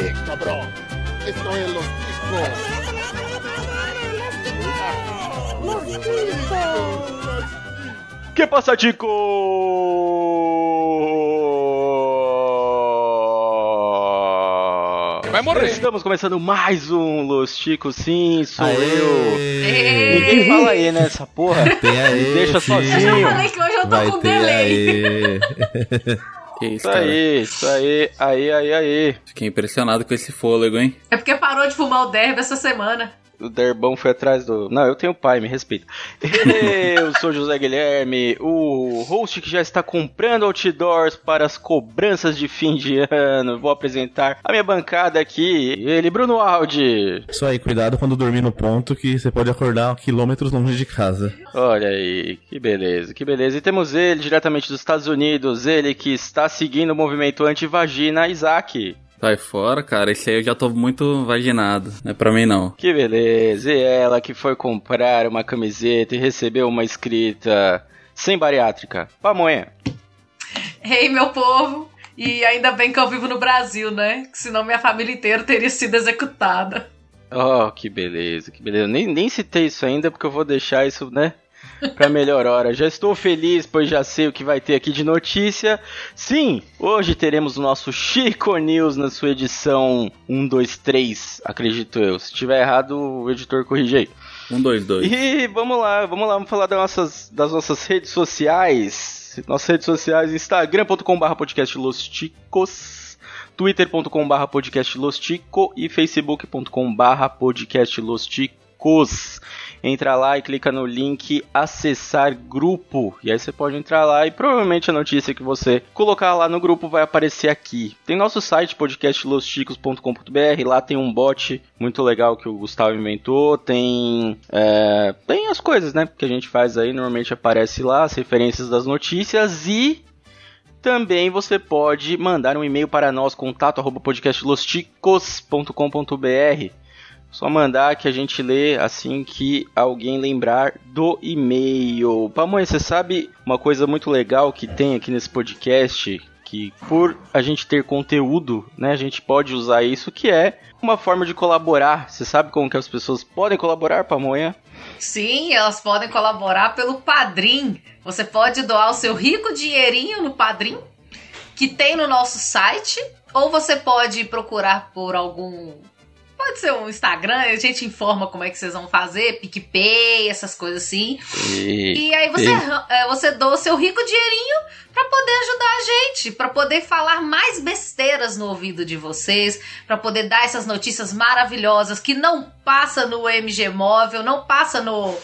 Eh, cabrón. Esto es los discos. Los discos. Que passa, Tico? Vai morrer. Estamos começando mais um Los Chicos, sim, sou Aê! eu. Ei. Ninguém fala aí nessa porra. Tem aí, Me deixa sozinho. Eu falei que hoje eu tô Vai com ter delay. Que isso, Isso aí, isso aí, aí, aí, aí. Fiquei impressionado com esse fôlego, hein? É porque parou de fumar o derby essa semana. O Derbão foi atrás do. Não, eu tenho pai, me respeita. Eu sou José Guilherme, o host que já está comprando outdoors para as cobranças de fim de ano. Vou apresentar a minha bancada aqui. Ele, Bruno Aldi. Isso aí, cuidado quando dormir no ponto que você pode acordar quilômetros longe de casa. Olha aí, que beleza, que beleza. E temos ele diretamente dos Estados Unidos, ele que está seguindo o movimento anti-vagina, Isaac. Sai fora, cara. Esse aí eu já tô muito vaginado. Não é pra mim, não. Que beleza. E ela que foi comprar uma camiseta e recebeu uma escrita sem bariátrica. Pamonha. Ei, meu povo. E ainda bem que eu vivo no Brasil, né? Que senão minha família inteira teria sido executada. Oh, que beleza, que beleza. Nem, nem citei isso ainda porque eu vou deixar isso, né? Pra melhor hora. Já estou feliz, pois já sei o que vai ter aqui de notícia. Sim, hoje teremos o nosso Chico News na sua edição 1, 2, 3, acredito eu. Se tiver errado, o editor corrige aí. Um, dois, dois. E vamos lá, vamos lá, vamos falar das nossas, das nossas redes sociais. Nossas redes sociais, instagram.com.br podcast Los Ticos, twitter.com.br podcast Los Tico e facebook.com.br Ticos. Entra lá e clica no link acessar grupo. E aí você pode entrar lá e provavelmente a notícia que você colocar lá no grupo vai aparecer aqui. Tem nosso site podcastlosticos.com.br, lá tem um bot muito legal que o Gustavo inventou, tem é, tem as coisas, né, que a gente faz aí, normalmente aparece lá as referências das notícias e também você pode mandar um e-mail para nós, contato arroba podcastlosticos.com.br. Só mandar que a gente lê assim que alguém lembrar do e-mail. Pamonha, você sabe uma coisa muito legal que tem aqui nesse podcast? Que por a gente ter conteúdo, né, a gente pode usar isso, que é uma forma de colaborar. Você sabe como que as pessoas podem colaborar, Pamonha? Sim, elas podem colaborar pelo Padrim. Você pode doar o seu rico dinheirinho no Padrim, que tem no nosso site, ou você pode procurar por algum. Pode ser um Instagram, a gente informa como é que vocês vão fazer, PicPay, essas coisas assim. E... E aí você, é, você doa o seu rico dinheirinho pra poder ajudar a gente, pra poder falar mais besteiras no ouvido de vocês, pra poder dar essas notícias maravilhosas que não passa no MG Móvel, não passa no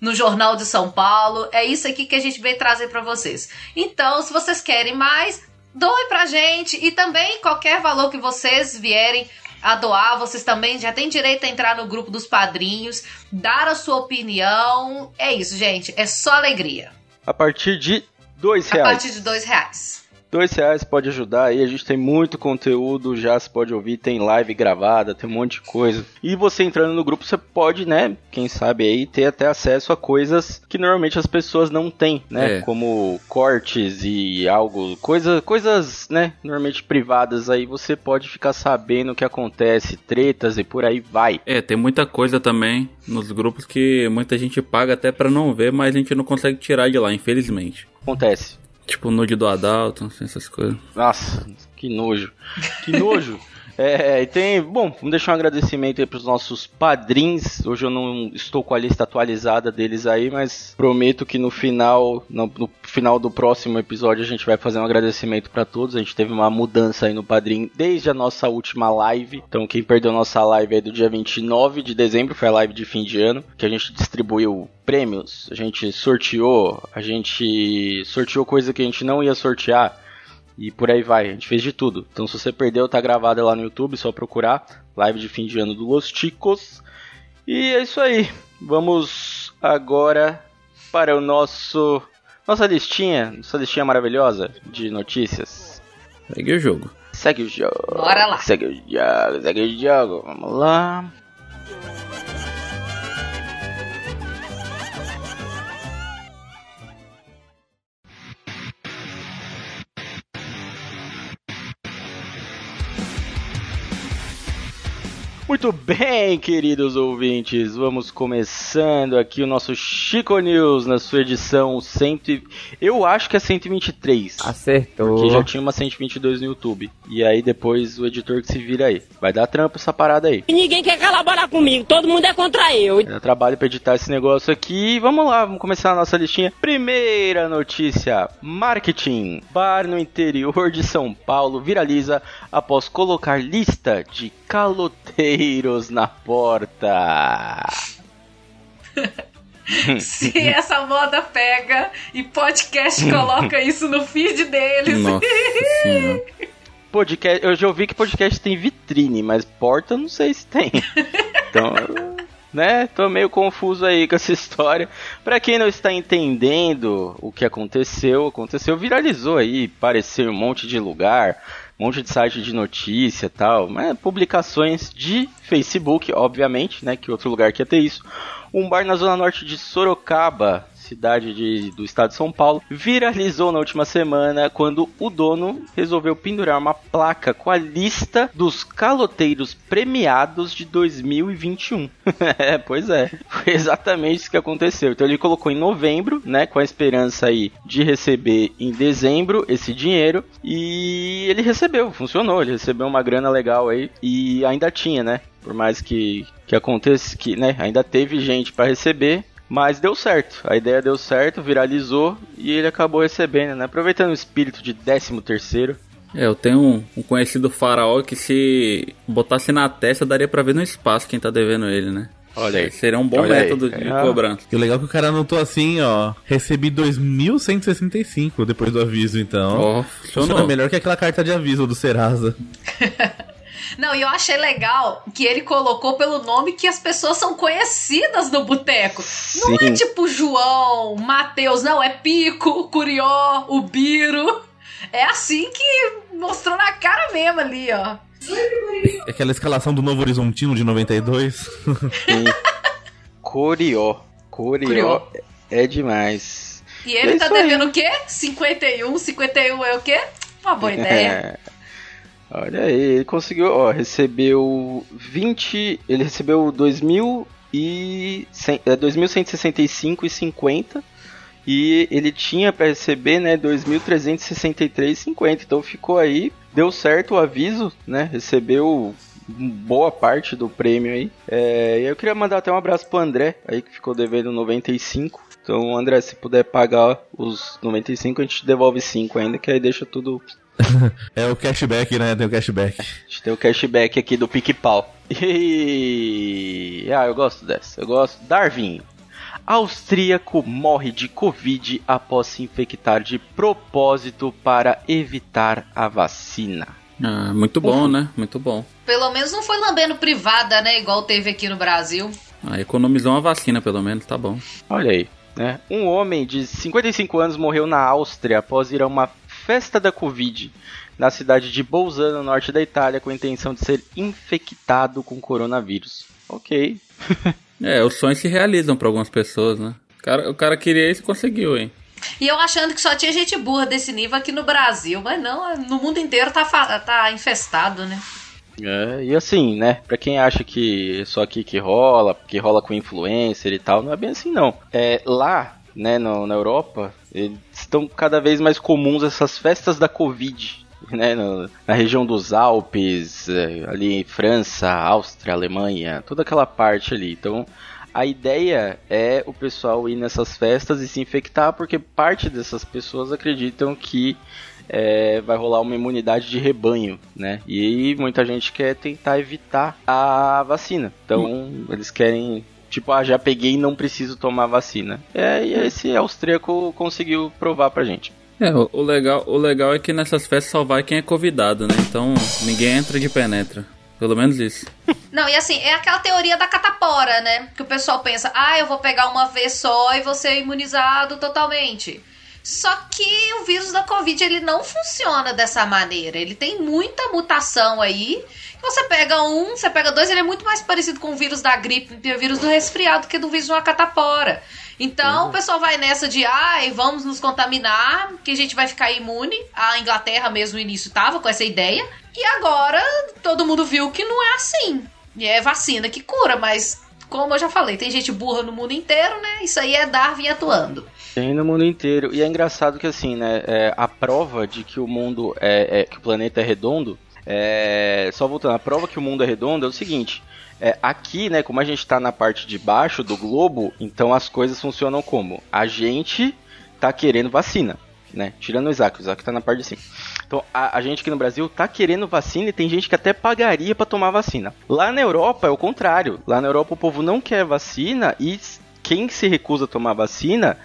no Jornal de São Paulo. É isso aqui que a gente veio trazer pra vocês. Então, se vocês querem mais, doe pra gente e também qualquer valor que vocês vierem a doar, vocês também já têm direito a entrar no grupo dos padrinhos, dar a sua opinião. É isso, gente. É só alegria. A partir de dois A reais. partir de dois reais. Dois reais pode ajudar aí, a gente tem muito conteúdo, já se pode ouvir, tem live gravada, tem um monte de coisa. E você entrando no grupo, você pode, né, quem sabe aí, ter até acesso a coisas que normalmente as pessoas não têm, né? É. Como cortes e algo, coisa, coisas, né, normalmente privadas aí, você pode ficar sabendo o que acontece, tretas e por aí vai. É, tem muita coisa também nos grupos que muita gente paga até pra não ver, mas a gente não consegue tirar de lá, infelizmente. Acontece. Tipo nude do Adalto, essas coisas. Nossa, que nojo. Que nojo. É, tem. Bom, vamos deixar um agradecimento aí pros nossos padrinhos. Hoje eu não estou com a lista atualizada deles aí, mas prometo que no final, no, no final do próximo episódio, a gente vai fazer um agradecimento para todos. A gente teve uma mudança aí no padrinho desde a nossa última live. Então, quem perdeu nossa live aí do dia 29 de dezembro, foi a live de fim de ano, que a gente distribuiu prêmios, a gente sorteou, a gente sorteou coisa que a gente não ia sortear. E por aí vai, a gente fez de tudo. Então se você perdeu, tá gravada lá no YouTube, só procurar. Live de fim de ano do Los Ticos. E é isso aí. Vamos agora para o nosso. Nossa listinha, nossa listinha maravilhosa de notícias. Segue o jogo. Segue o jogo. Bora lá. Segue o jogo, segue o jogo. Vamos lá. Muito bem, queridos ouvintes, vamos começando aqui o nosso Chico News na sua edição 100. e- Eu acho que é 123. Acertou. Porque já tinha uma 122 no YouTube. E aí depois o editor que se vira aí. Vai dar trampo essa parada aí. E ninguém quer colaborar comigo, todo mundo é contra eu. Dar trabalho pra editar esse negócio aqui. Vamos lá, vamos começar a nossa listinha. Primeira notícia: marketing. Bar no interior de São Paulo viraliza após colocar lista de caloteiros na porta. Se essa moda pega e podcast coloca isso no feed deles. Nossa. Podcast, eu já ouvi que podcast tem vitrine, mas porta eu não sei se tem. Então, né, tô meio confuso aí com essa história. Pra quem não está entendendo o que aconteceu, aconteceu, viralizou aí, apareceu em um monte de lugar, um monte de site de notícia e tal, mas publicações de Facebook, obviamente, né, que outro lugar que ia ter isso. Um bar na zona norte de Sorocaba, cidade de- do estado de São Paulo, viralizou na última semana quando o dono resolveu pendurar uma placa com a lista dos caloteiros premiados de 2021. é, pois é. Foi exatamente isso que aconteceu. Então ele colocou em novembro, né, com a esperança aí de receber em dezembro esse dinheiro e ele recebeu, funcionou, ele recebeu uma grana legal aí e ainda tinha, né? Por mais que que aconteça que, né, ainda teve gente para receber, mas deu certo. A ideia deu certo, viralizou e ele acabou recebendo, né? Aproveitando o espírito de 13 terceiro. É, eu tenho um, um conhecido faraó que se botasse na testa daria pra ver no espaço quem tá devendo ele, né? Olha aí. Seria um bom Olha aí. método de É. cobrança. E o legal é que o cara anotou assim, ó. Recebi 2.165 depois do aviso, então. Ó, Funciona funcionou. melhor que aquela carta de aviso do Serasa. Não, e eu achei legal que ele colocou pelo nome que as pessoas são conhecidas no boteco. Não é tipo João, Matheus, não, é Pico, Curió, o Biro. É assim que mostrou na cara mesmo ali, ó. Aquela escalação do Novo Horizontino de 92. Sim. Corió. Corió Corió. é demais. E ele É tá isso aí. devendo o quê? 51, 51 é o quê? Uma boa ideia. É. Olha aí, ele conseguiu, ó, recebeu 20, ele recebeu 2.000 e cem- é, 2.165,50 e ele tinha para receber, né, 2.363,50. Então ficou aí, deu certo o aviso, né? Recebeu boa parte do prêmio aí. É, eu queria mandar até um abraço pro André, aí que ficou devendo 95. Então, André, se puder pagar os 95, a gente devolve 5 ainda, que aí deixa tudo É o cashback, né? Tem o cashback. a gente tem o cashback aqui do PicPau. E... Ah, eu gosto dessa. Eu gosto. Darwin. Austríaco morre de Covid após se infectar de propósito para evitar a vacina. Ah, muito bom, né? Muito bom. Pelo menos não foi lambendo privada, né? Igual teve aqui no Brasil. Ah, economizou uma vacina, pelo menos, tá bom. Olha aí. Né? Um homem de 55 anos morreu na Áustria após ir a uma festa da Covid na cidade de Bolzano, no norte da Itália, com a intenção de ser infectado com coronavírus. Ok. É, os sonhos se realizam pra algumas pessoas, né? O cara, o cara queria isso e conseguiu, hein? E eu achando que só tinha gente burra desse nível aqui no Brasil. Mas não, no mundo inteiro tá, tá infestado, né? É, e assim, né? Pra quem acha que é só aqui que rola, que rola com influencer e tal, não é bem assim não. É, lá, né, no- na Europa, eles estão cada vez mais comuns essas festas da Covid, né? no- na região dos Alpes, é, ali em França, Áustria, Alemanha, toda aquela parte ali. Então, a ideia é o pessoal ir nessas festas e se infectar, porque parte dessas pessoas acreditam que é, vai rolar uma imunidade de rebanho, né? E muita gente quer tentar evitar a vacina. Então eles querem, tipo, ah, já peguei e não preciso tomar vacina. É, e esse austríaco conseguiu provar pra gente. É, o, o legal, o legal é que nessas festas só vai quem é convidado, né? Então ninguém entra de penetra. Pelo menos isso. Não, e assim, é aquela teoria da catapora, né? Que o pessoal pensa, ah, eu vou pegar uma vez só e vou ser imunizado totalmente. Só que o vírus da Covid, ele não funciona dessa maneira. Ele tem muita mutação aí. Você pega um, você pega dois, ele é muito mais parecido com o vírus da gripe, o vírus do resfriado, que do vírus de uma catapora. Então, o pessoal vai nessa de, ai, vamos nos contaminar, que a gente vai ficar imune. A Inglaterra mesmo no início tava com essa ideia. E agora, todo mundo viu que não é assim. E é vacina que cura, mas como eu já falei, tem gente burra no mundo inteiro, né? Isso aí é Darwin atuando. Tem no mundo inteiro. E é engraçado que assim, né? É, a prova de que o mundo é, é- que o planeta é redondo. É, só voltando, a prova que o mundo é redondo é o seguinte. é, aqui, né, como a gente tá na parte de baixo do globo, então as coisas funcionam como? A gente tá querendo vacina, né? Tirando o Isaac, o Isaac tá na parte de cima. Então, a, a gente aqui no Brasil tá querendo vacina e tem gente que até pagaria pra tomar vacina. Lá na Europa é o contrário. Lá na Europa o povo não quer vacina e quem se recusa a tomar vacina,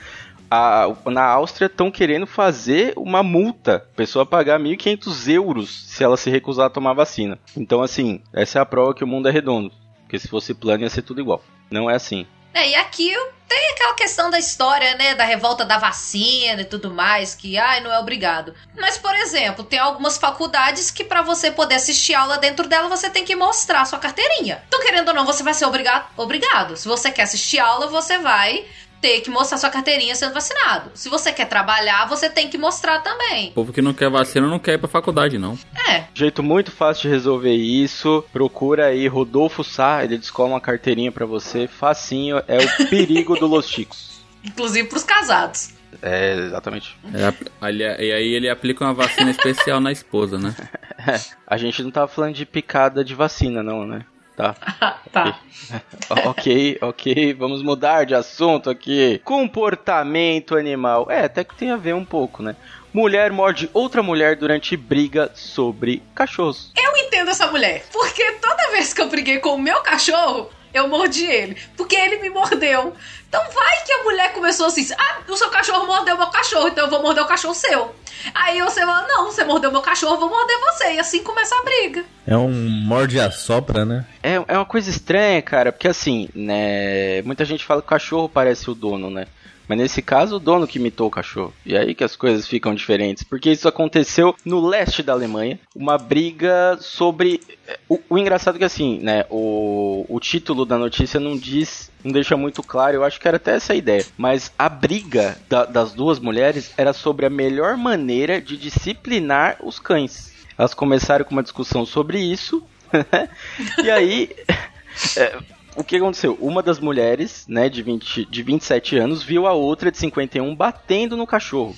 a- na Áustria estão querendo fazer uma multa. A pessoa pagar 1.500 euros se ela se recusar a tomar vacina. Então, assim, essa é a prova que o mundo é redondo. Porque se fosse plano ia ser tudo igual. Não é assim. É, e aqui tem aquela questão da história, né, da revolta da vacina e tudo mais, que, ai, não é obrigado. Mas, por exemplo, tem algumas faculdades que pra você poder assistir aula dentro dela, você tem que mostrar sua carteirinha. Então, querendo ou não, você vai ser obrigado. obrigado. Se você quer assistir aula, você vai ter que mostrar sua carteirinha sendo vacinado. Se você quer trabalhar, você tem que mostrar também. O povo que não quer vacina não quer ir pra faculdade, não. É, Jeito muito fácil de resolver isso. Procura aí Rodolfo Sá, ele descola uma carteirinha pra você. Facinho, é o perigo do Los Chicos. inclusive pros casados. É, exatamente. É, ali- e aí ele aplica uma vacina especial na esposa, né? A gente não tava falando de picada de vacina, não, né? Tá. tá. ok, ok, vamos mudar de assunto aqui. Comportamento animal. É, até que tem a ver um pouco, né? Mulher morde outra mulher durante briga sobre cachorros. Eu entendo essa mulher. Porque toda vez que eu briguei com o meu cachorro, eu mordi ele. Porque ele me mordeu. Então vai que a mulher começou assim: ah, o seu cachorro mordeu meu cachorro, então eu vou morder o cachorro seu. Aí você fala: não, você mordeu meu cachorro, eu vou morder você. E assim começa a briga. É um morde a sopra, né? É, é uma coisa estranha, cara, porque assim, né? Muita gente fala que o cachorro parece o dono, né? Mas nesse caso, o dono que imitou o cachorro. E aí que as coisas ficam diferentes. Porque isso aconteceu no leste da Alemanha. Uma briga sobre. O, o engraçado é que assim, né? O, o título da notícia não diz. Não deixa muito claro. Eu acho que era até essa a ideia. Mas a briga da- das duas mulheres era sobre a melhor maneira de disciplinar os cães. Elas começaram com uma discussão sobre isso. e aí. é, o que aconteceu? Uma das mulheres, né, de, 20, de 27 anos, viu a outra de 51 batendo no cachorro.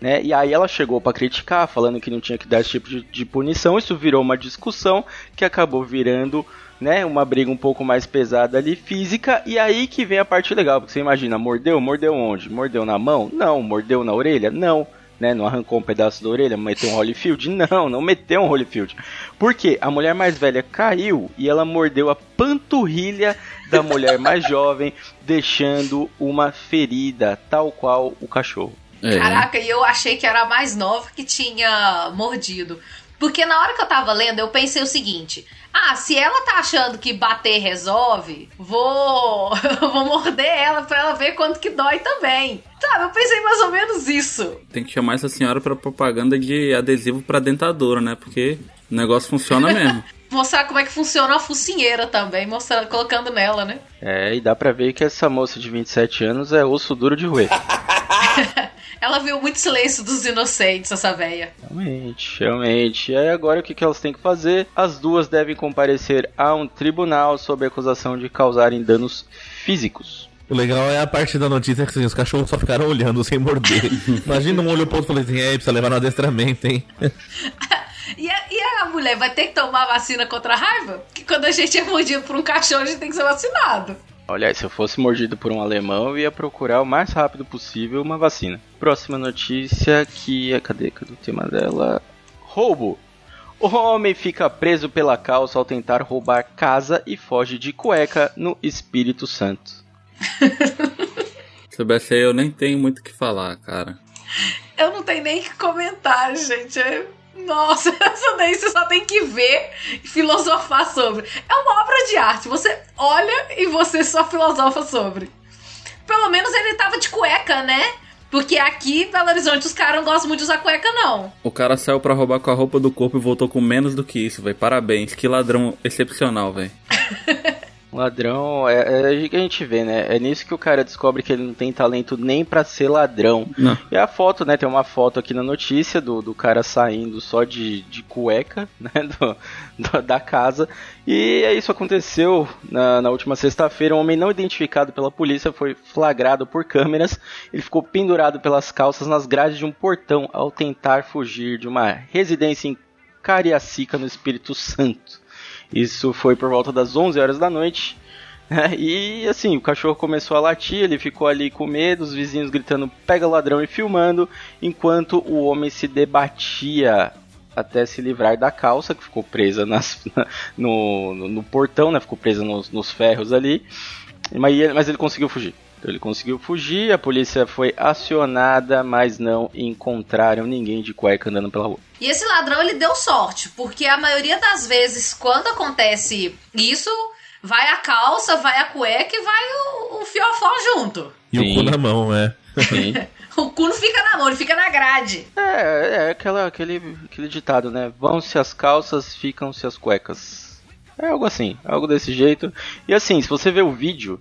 Né? E aí ela chegou pra criticar, falando que não tinha que dar esse tipo de, de punição. Isso virou uma discussão que acabou virando né, uma briga um pouco mais pesada ali, física. E aí que vem a parte legal, porque você imagina, mordeu? Mordeu onde? Mordeu na mão? Não. Mordeu na orelha? Não. Né, não arrancou um pedaço da orelha, meteu um Holyfield? Não, não meteu um Holyfield. Por quê? A mulher mais velha caiu e ela mordeu a panturrilha da mulher mais jovem, deixando uma ferida, tal qual o cachorro. É. Caraca, e eu achei que era a mais nova que tinha mordido. Porque na hora que eu tava lendo, eu pensei o seguinte: ah, se ela tá achando que bater resolve, vou, vou morder ela pra ela ver quanto que dói também. Sabe, eu pensei mais ou menos isso. Tem que chamar essa senhora pra propaganda de adesivo pra dentadura, né? Porque o negócio funciona mesmo. Mostrar como é que funciona a focinheira também, mostrando, colocando nela, né? É, e dá pra ver que essa moça de 27 anos é osso duro de roer. Ela viu muito silêncio dos inocentes, essa véia. Realmente, realmente. E aí agora o que, que elas têm que fazer? As duas devem comparecer a um tribunal sob a acusação de causarem danos físicos. O legal é a parte da notícia que assim, os cachorros só ficaram olhando sem morder. Imagina um olho pro outro e falou assim, é, precisa levar no adestramento, hein? E a, e a mulher vai ter que tomar vacina contra a raiva? Que quando a gente é mordido por um cachorro, a gente tem que ser vacinado. Olha, se eu fosse mordido por um alemão, eu ia procurar o mais rápido possível uma vacina. Próxima notícia que é. Cadê? Cadê o tema dela? Roubo. O homem fica preso pela calça ao tentar roubar casa e foge de cueca no Espírito Santo. Sobre essa aí eu nem tenho muito o que falar, cara. Eu não tenho nem o que comentar, gente. É- Nossa, essa daí você só tem que ver e filosofar sobre. É uma obra de arte. Você olha e você só filosofa sobre. Pelo menos ele tava de cueca, né? Porque aqui em Belo Horizonte os caras não gostam muito de usar cueca, não. O cara saiu pra roubar com a roupa do corpo e voltou com menos do que isso, velho. Parabéns, que ladrão excepcional, velho. Ladrão, é, é o que a gente vê, né? É nisso que o cara descobre que ele não tem talento nem pra ser ladrão. Não. E a foto, né? Tem uma foto aqui na notícia do, do cara saindo só de, de cueca, né? Do, do- da casa. E é isso aconteceu na, na última sexta-feira. Um homem não identificado pela polícia foi flagrado por câmeras. Ele ficou pendurado pelas calças nas grades de um portão ao tentar fugir de uma residência em Cariacica, no Espírito Santo. Isso foi por volta das 11 horas da noite. né? E assim, o cachorro começou a latir, ele ficou ali com medo, os vizinhos gritando pega ladrão e filmando, enquanto o homem se debatia até se livrar da calça, que ficou presa nas, no, no, no portão, né? Ficou presa nos, nos ferros ali. Mas ele, mas ele conseguiu fugir. Então ele conseguiu fugir, a polícia foi acionada, mas não encontraram ninguém de cueca andando pela rua. E esse ladrão, ele deu sorte, porque a maioria das vezes, quando acontece isso, vai a calça, vai a cueca e vai o, o fiofó junto. E Sim. o cu na mão, é. Sim. O cu não fica na mão, ele fica na grade. É, é aquela, aquele, aquele ditado, né? Vão-se as calças, ficam-se as cuecas. É algo assim, algo desse jeito. E assim, se você ver o vídeo,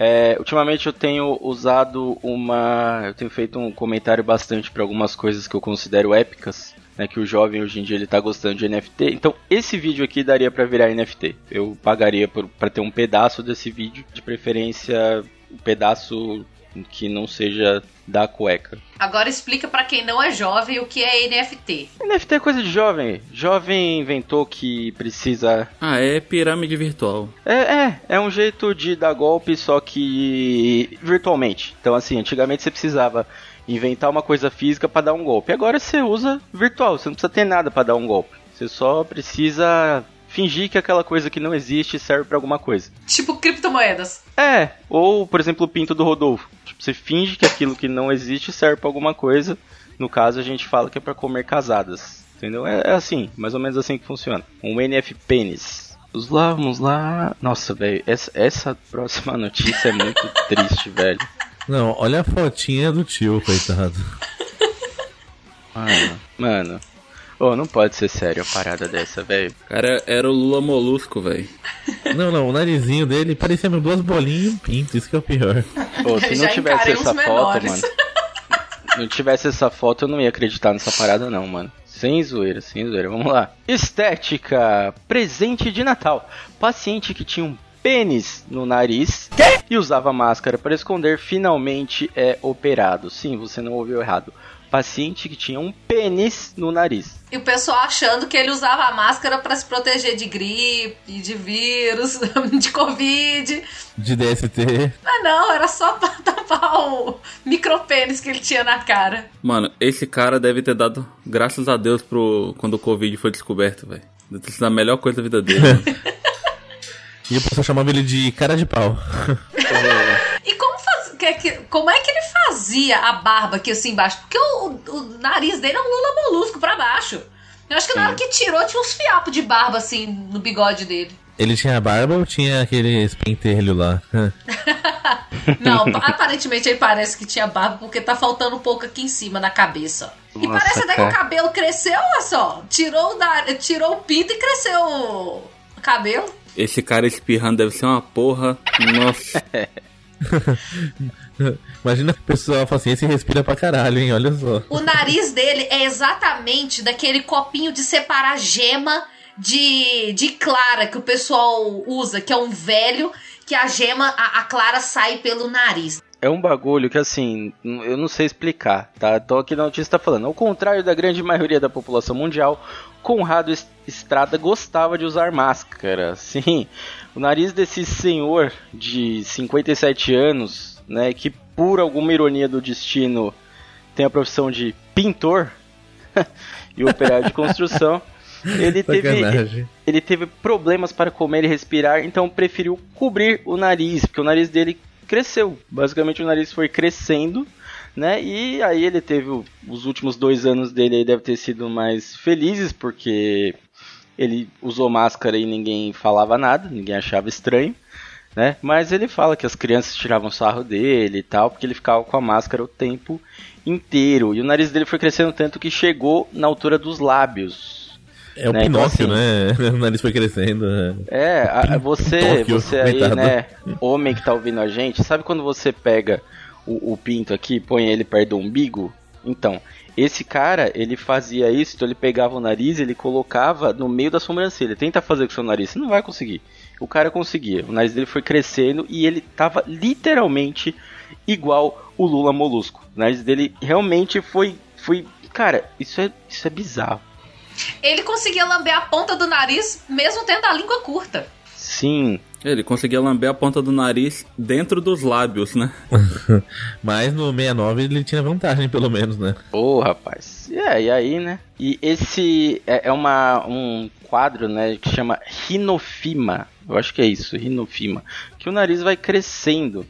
é, ultimamente eu tenho usado uma. Eu tenho feito um comentário bastante para algumas coisas que eu considero épicas. Né, que o jovem hoje em dia ele tá gostando de NFT. Então, esse vídeo aqui daria para virar NFT. Eu pagaria para ter um pedaço desse vídeo, de preferência um pedaço que não seja da cueca. Agora explica pra quem não é jovem o que é NFT. NFT é coisa de jovem. Jovem inventou que precisa. Ah, é pirâmide virtual. É, é, é um jeito de dar golpe, só que virtualmente. Então, assim, antigamente você precisava inventar uma coisa física pra dar um golpe. Agora você usa virtual, você não precisa ter nada pra dar um golpe. Você só precisa fingir que aquela coisa que não existe serve pra alguma coisa. Tipo criptomoedas. É, ou, por exemplo, o pinto do Rodolfo. Tipo, você finge que aquilo que não existe serve pra alguma coisa. No caso, a gente fala que é pra comer casadas. Entendeu? É, é assim, mais ou menos assim que funciona. Um NF pênis. Vamos lá, vamos lá. Nossa, velho, essa, essa próxima notícia é muito triste, velho. Não, olha a fotinha do tio, coitado. Mano, mano. Ô, não pode ser sério a parada dessa, velho. Cara, era o Lula Molusco, velho. Não, não, o narizinho dele parecia mesmo duas bolinhas e um pinto, isso que é o pior. Ô, se Já não tivesse essa foto, menores. mano. Não tivesse essa foto, eu não ia acreditar nessa parada, não, mano. Sem zoeira, sem zoeira. Vamos lá. Estética. Presente de Natal. Paciente que tinha um pênis no nariz e usava máscara para esconder finalmente é operado. Sim, você não ouviu errado. Paciente que tinha um pênis no nariz. E o pessoal achando que ele usava a máscara pra se proteger de gripe, de vírus, de covid. De DST. Mas não, era só pra tapar o micropênis que ele tinha na cara. Mano, esse cara deve ter dado graças a Deus pro quando o Covid foi descoberto, velho. Deve ter sido a melhor coisa da vida dele. E o pessoal chamava ele de cara de pau. E como, faz, que, que- como é que ele fazia a barba aqui assim embaixo? Porque o, o nariz dele é um lula molusco pra baixo. Eu acho que na hora que tirou tinha uns fiapos de barba assim no bigode dele. Ele tinha barba ou tinha aquele pentelho lá? Não, aparentemente ele parece que tinha barba porque tá faltando um pouco aqui em cima na cabeça. ó. E Nossa, parece até que cara. o cabelo cresceu, olha só. Tirou o, tirou o pinto e cresceu o cabelo. Esse cara espirrando deve ser uma porra. Nossa. Imagina que o pessoal fala assim, esse respira pra caralho, hein? Olha só. O nariz dele é exatamente daquele copinho de separar gema de, de clara que o pessoal usa, que é um velho, que a gema, a, a clara sai pelo nariz. É um bagulho que assim, eu não sei explicar, tá? Então aqui na notícia tá falando, ao contrário da grande maioria da população mundial, Conrado Estrada gostava de usar máscara. Sim, o nariz desse senhor de 57 anos, né, que por alguma ironia do destino tem a profissão de pintor e operário de construção, ele teve ele teve problemas para comer e respirar, então preferiu cobrir o nariz, porque o nariz dele cresceu. Basicamente o nariz foi crescendo, né? E aí ele teve os últimos dois anos dele aí deve ter sido mais felizes, porque ele usou máscara e ninguém falava nada, ninguém achava estranho. Né? Mas ele fala que as crianças tiravam sarro dele e tal, porque ele ficava com a máscara o tempo inteiro. E o nariz dele foi crescendo tanto que chegou na altura dos lábios. É o né? Então, Pinóquio, assim, né? O nariz foi crescendo. é. É, a- a- você, Pintóquio, você aí, coitado. né, homem que tá ouvindo a gente, sabe quando você pega o, o pinto aqui, põe ele perto do umbigo? Então, esse cara, ele fazia isso, então ele pegava o nariz, ele colocava no meio da sobrancelha. Tenta fazer com o seu nariz, você não vai conseguir. O cara conseguia. O nariz dele foi crescendo e ele tava literalmente igual o Lula Molusco. O nariz dele realmente foi foi, cara, isso é isso é bizarro. Ele conseguia lamber a ponta do nariz, mesmo tendo a língua curta. Sim, Ele conseguia lamber a ponta do nariz dentro dos lábios, né? Mas no 69 ele tinha vantagem, pelo menos, né? Ô, rapaz. É, e aí, né? E esse é, é uma, um quadro, né, que chama rinofima. Eu acho que é isso, rinofima. Que o nariz vai crescendo.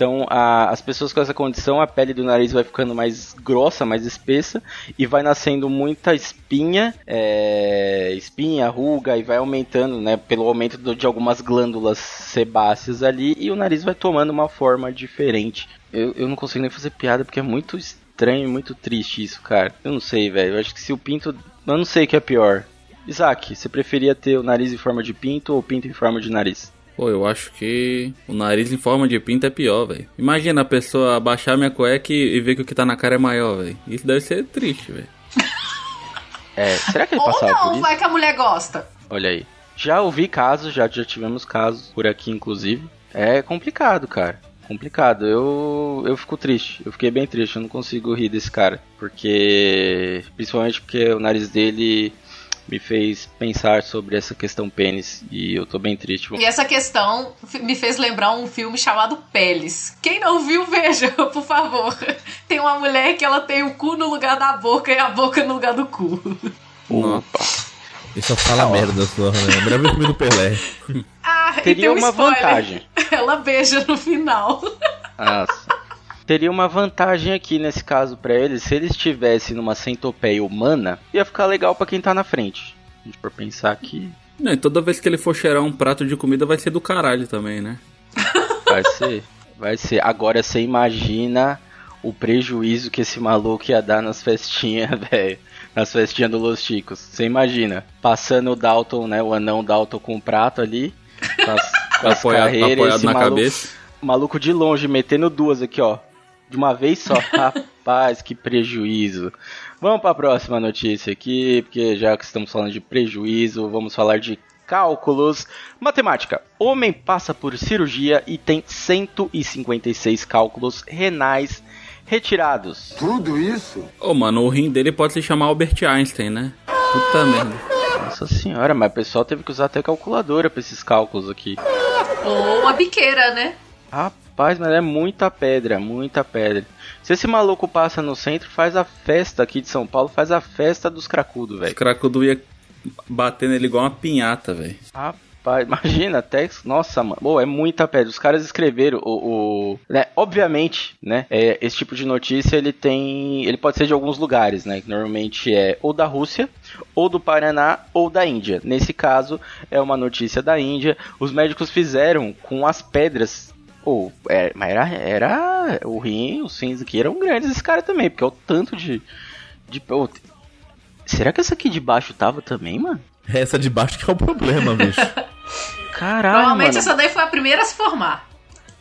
Então, a- as pessoas com essa condição, a pele do nariz vai ficando mais grossa, mais espessa, e vai nascendo muita espinha, é, espinha, ruga, e vai aumentando, né, pelo aumento do- de algumas glândulas sebáceas ali, e o nariz vai tomando uma forma diferente. Eu, eu não consigo nem fazer piada porque é muito estranho e muito triste isso, cara. Eu não sei, velho. Eu acho que se o pinto. Eu não sei o que é pior. Isaac, você preferia ter o nariz em forma de pinto ou pinto em forma de nariz? Pô, eu acho que o nariz em forma de pinto é pior, velho. Imagina a pessoa abaixar minha cueca e, e ver que o que tá na cara é maior, velho. Isso deve ser triste, velho. É, será que ele Ou passava por não, isso? vai que a mulher gosta. Olha aí. Já ouvi casos, já, já tivemos casos por aqui, inclusive. É complicado, cara. Complicado. Eu, eu fico triste. Eu fiquei bem triste. Eu não consigo rir desse cara. Porque. Principalmente porque o nariz dele me fez pensar sobre essa questão pênis. E eu tô bem triste. E essa questão me fez lembrar um filme chamado Peles. Quem não viu, veja, por favor. Tem uma mulher que ela tem o cu no lugar da boca e a boca no lugar do cu. Opa. Ele só fala merda só, né? Lembra o filme do Pelé. Ah, e Teria tem um uma spoiler. vantagem. Ela beija no final. Nossa. Teria uma vantagem aqui nesse caso pra eles, se eles estivessem numa centopeia humana, ia ficar legal pra quem tá na frente. A gente for pensar que Não, toda vez que ele for cheirar um prato de comida vai ser do caralho também, né? vai ser, vai ser. Agora você imagina o prejuízo que esse maluco ia dar nas festinhas, velho. Nas festinhas do Los Chicos. Você imagina, passando o Dalton, né, o anão Dalton com o prato ali, com as, com as Apoiado, carreiras, apoiado esse na maluco, cabeça. maluco de longe metendo duas aqui, ó. De uma vez só. Rapaz, que prejuízo. Vamos para a próxima notícia aqui, porque já que estamos falando de prejuízo, vamos falar de cálculos. Matemática. Homem passa por cirurgia e tem 156 cálculos renais retirados. Ô, mano, o rim dele pode se chamar Albert Einstein, né? Puta merda. Nossa senhora, mas o pessoal teve que usar até calculadora para esses cálculos aqui. Ou a biqueira, né? Rapaz, mas é muita pedra, muita pedra. Se esse maluco passa no centro, faz a festa aqui de São Paulo, faz a festa dos cracudos, Os velho. cracudo ia bater nele igual uma pinhata, velho. Rapaz, imagina até. Nossa, mano. Pô, é muita pedra. Os caras escreveram o. o- né, Obviamente, né? é, esse tipo de notícia ele tem. Ele pode ser de alguns lugares, né? Que normalmente é ou da Rússia, ou do Paraná, ou da Índia. Nesse caso, é uma notícia da Índia. Os médicos fizeram com as pedras. Pô, é, mas era, era. O rim, os rins aqui eram grandes esse cara também, porque é o tanto de. de pô, será que essa aqui de baixo tava também, mano? Essa de baixo que é o problema, bicho. Caralho, Provavelmente mano. essa daí foi a primeira a se formar.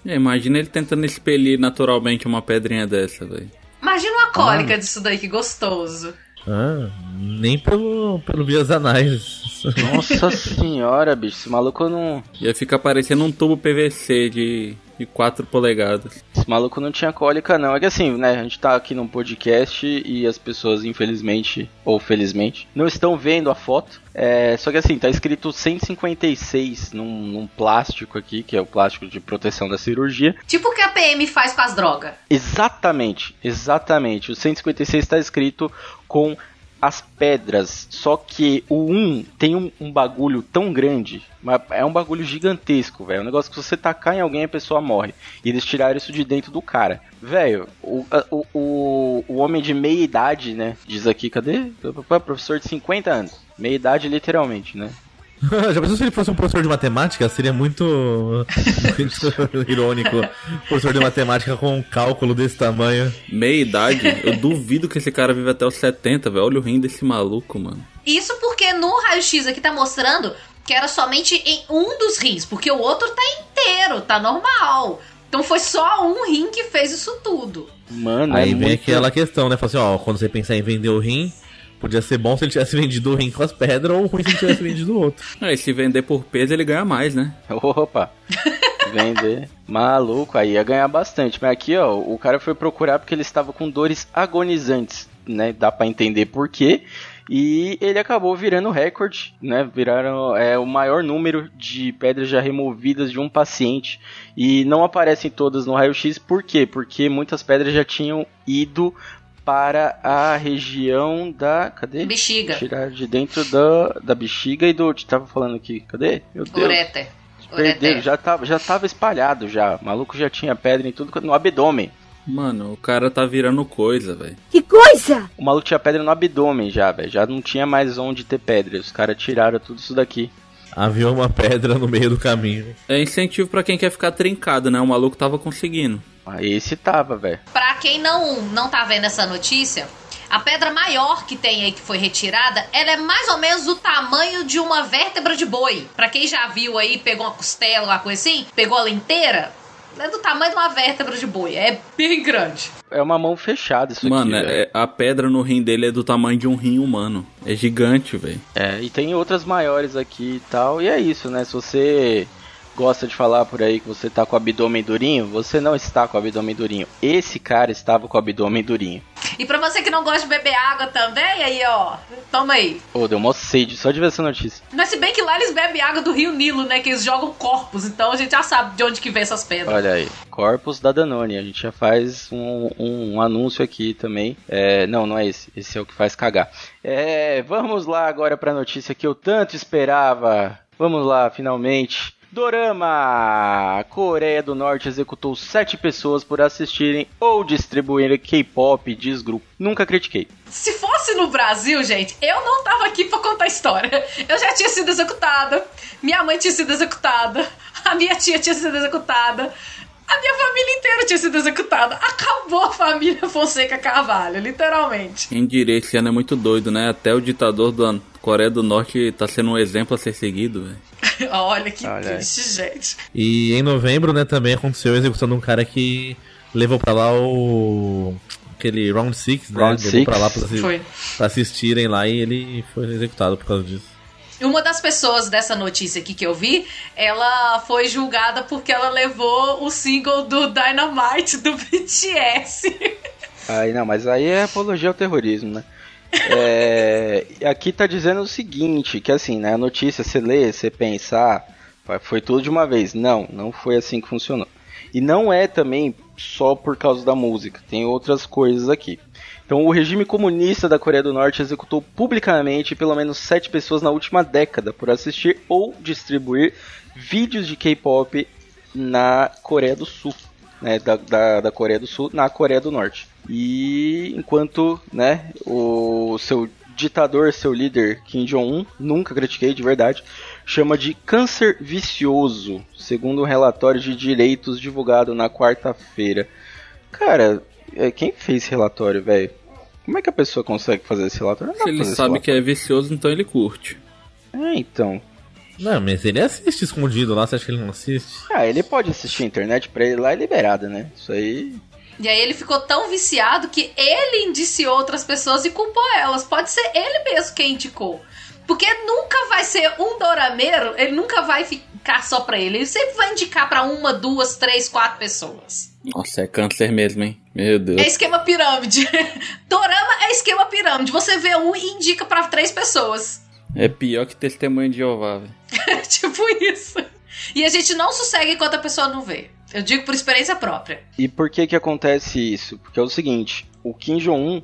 É, imagina ele tentando expelir naturalmente uma pedrinha dessa, velho. Imagina uma cólica disso daí, que gostoso. Ah, nem pelo, pelo vias anais. Nossa senhora, bicho, esse maluco não. Ia ficar parecendo um tubo PVC de, de 4 polegadas. Esse maluco não tinha cólica, não. É que assim, né? A gente tá aqui num podcast e as pessoas, infelizmente, ou felizmente, não estão vendo a foto. É, só que assim, tá escrito 156 num, num plástico aqui, que é o plástico de proteção da cirurgia. Tipo o que a PM faz com as drogas. Exatamente, exatamente. O 156 está escrito com as pedras. Só que o 1 tem um, um bagulho tão grande. mas É um bagulho gigantesco, velho. É um negócio que se você tacar em alguém a pessoa morre. E eles tiraram isso de dentro do cara. Velho, o, o, o, o homem de meia idade, né? Diz aqui, cadê? Professor de 50 anos. Meia idade, literalmente, né? Já pensou se ele fosse um professor de matemática? Seria muito, muito irônico. Professor de matemática com um cálculo desse tamanho. Meia idade, eu duvido que esse cara vive até os 70, velho. Olha o rim desse maluco, mano. Isso porque no raio-x aqui tá mostrando que era somente em um dos rins, porque o outro tá inteiro, tá normal. Então foi só um rim que fez isso tudo. Mano, Aí é vem muito... aquela questão, né? Fala assim, ó, quando você pensar em vender o rim, podia ser bom se ele tivesse vendido o rim com as pedras ou ruim se ele tivesse vendido o outro. Aí se vender por peso, ele ganha mais, né? Opa! Vender. Maluco, aí ia ganhar bastante. Mas aqui, ó, o cara foi procurar porque ele estava com dores agonizantes, né? Dá pra entender por quê. E ele acabou virando recorde, né? Viraram é, o maior número de pedras já removidas de um paciente. E não aparecem todas no raio-x, por quê? Porque muitas pedras já tinham ido para a região da. Cadê? Bexiga. Tirar de dentro da, da bexiga e do. Tava falando aqui, cadê? Meu Deus. Ureter. Perderam, Ureter. já tava, já tava espalhado já. O maluco já tinha pedra em tudo, no abdômen. Mano, o cara tá virando coisa, velho. Que coisa! O maluco tinha pedra no abdômen já, velho. Já não tinha mais onde ter pedra. Os caras tiraram tudo isso daqui. Havia uma pedra no meio do caminho. É incentivo pra quem quer ficar trincado, né? O maluco tava conseguindo. Aí esse tava, velho. Pra quem não, não tá vendo essa notícia, a pedra maior que tem aí que foi retirada, ela é mais ou menos do tamanho de uma vértebra de boi. Pra quem já viu aí, pegou uma costela, uma coisa assim, pegou ela inteira, é do tamanho de uma vértebra de boi. É bem grande. É uma mão fechada isso Mano, aqui. velho. é- a pedra no rim dele é do tamanho de um rim humano. É gigante, velho. É, e tem outras maiores aqui e tal. E é isso, né? Se você gosta de falar por aí que você tá com o abdômen durinho, você não está com o abdômen durinho. Esse cara estava com o abdômen durinho. E pra você que não gosta de beber água também, aí ó, toma aí. Ô, deu mó sede só de ver essa notícia. Mas se bem que lá eles bebem água do rio Nilo, né? Que eles jogam corpos, então a gente já sabe de onde que vem essas pedras. Olha aí, Corpus da Danone. A gente já faz um, um anúncio aqui também. É, não, não é esse. Esse é o que faz cagar. É, vamos lá agora pra notícia que eu tanto esperava. Vamos lá, finalmente. Dorama! A Coreia do Norte executou sete pessoas por assistirem ou distribuírem K-pop, diz grupo. Nunca critiquei. Se fosse no Brasil, gente, eu não tava aqui pra contar a história. Eu já tinha sido executada, minha mãe tinha sido executada, a minha tia tinha sido executada, a minha família inteira tinha sido executada. Acabou a família Fonseca Carvalho, literalmente. Quem diria, esse ano é muito doido, né? Até o ditador da Coreia do Norte tá sendo um exemplo a ser seguido, velho. Olha que Olha aí. triste, gente. E em novembro, né, também aconteceu a execução de um cara que levou pra lá o. aquele Round 6, né? Round levou Six. pra lá pra, Foi. pra assistirem lá e ele foi executado por causa disso. Uma das pessoas dessa notícia aqui que eu vi, ela foi julgada porque ela levou o single do Dynamite do BTS. Aí não, mas aí é apologia ao terrorismo, né? É, aqui tá dizendo o seguinte, que assim, né, a notícia, você lê, você pensa, ah, foi tudo de uma vez. Não, não foi assim que funcionou. E não é também só por causa da música, tem outras coisas aqui. Então, o regime comunista da Coreia do Norte executou publicamente pelo menos sete pessoas na última década por assistir ou distribuir vídeos de K-pop na Coreia do Sul, né, da, da, da Coreia do Sul na Coreia do Norte. E enquanto, né, o seu ditador, seu líder Kim Jong-un, nunca critiquei de verdade, chama de câncer vicioso, segundo um relatório de direitos divulgado na quarta-feira. Cara, é, quem fez esse relatório, velho? Como é que a pessoa consegue fazer esse relatório? Se ele sabe que é vicioso, então ele curte. relatório. É, então. Não, mas ele assiste escondido lá, você acha que ele não assiste? Ah, ele pode assistir a internet pra ele lá é liberado, né? Isso aí. E aí ele ficou tão viciado que ele indiciou outras pessoas e culpou elas. Pode ser ele mesmo quem indicou. Porque nunca vai ser um dorameiro, ele nunca vai ficar só pra ele. Ele sempre vai indicar pra uma, duas, três, quatro pessoas. Nossa, é câncer mesmo, hein? Meu Deus. É esquema pirâmide. Dorama é esquema pirâmide. Você vê um e indica pra três pessoas. É pior que testemunho de Jeová, velho. Tipo isso. E a gente não sossega enquanto a pessoa não vê. Eu digo por experiência própria. E por que que acontece isso? Porque é o seguinte, o Kim Jong-un,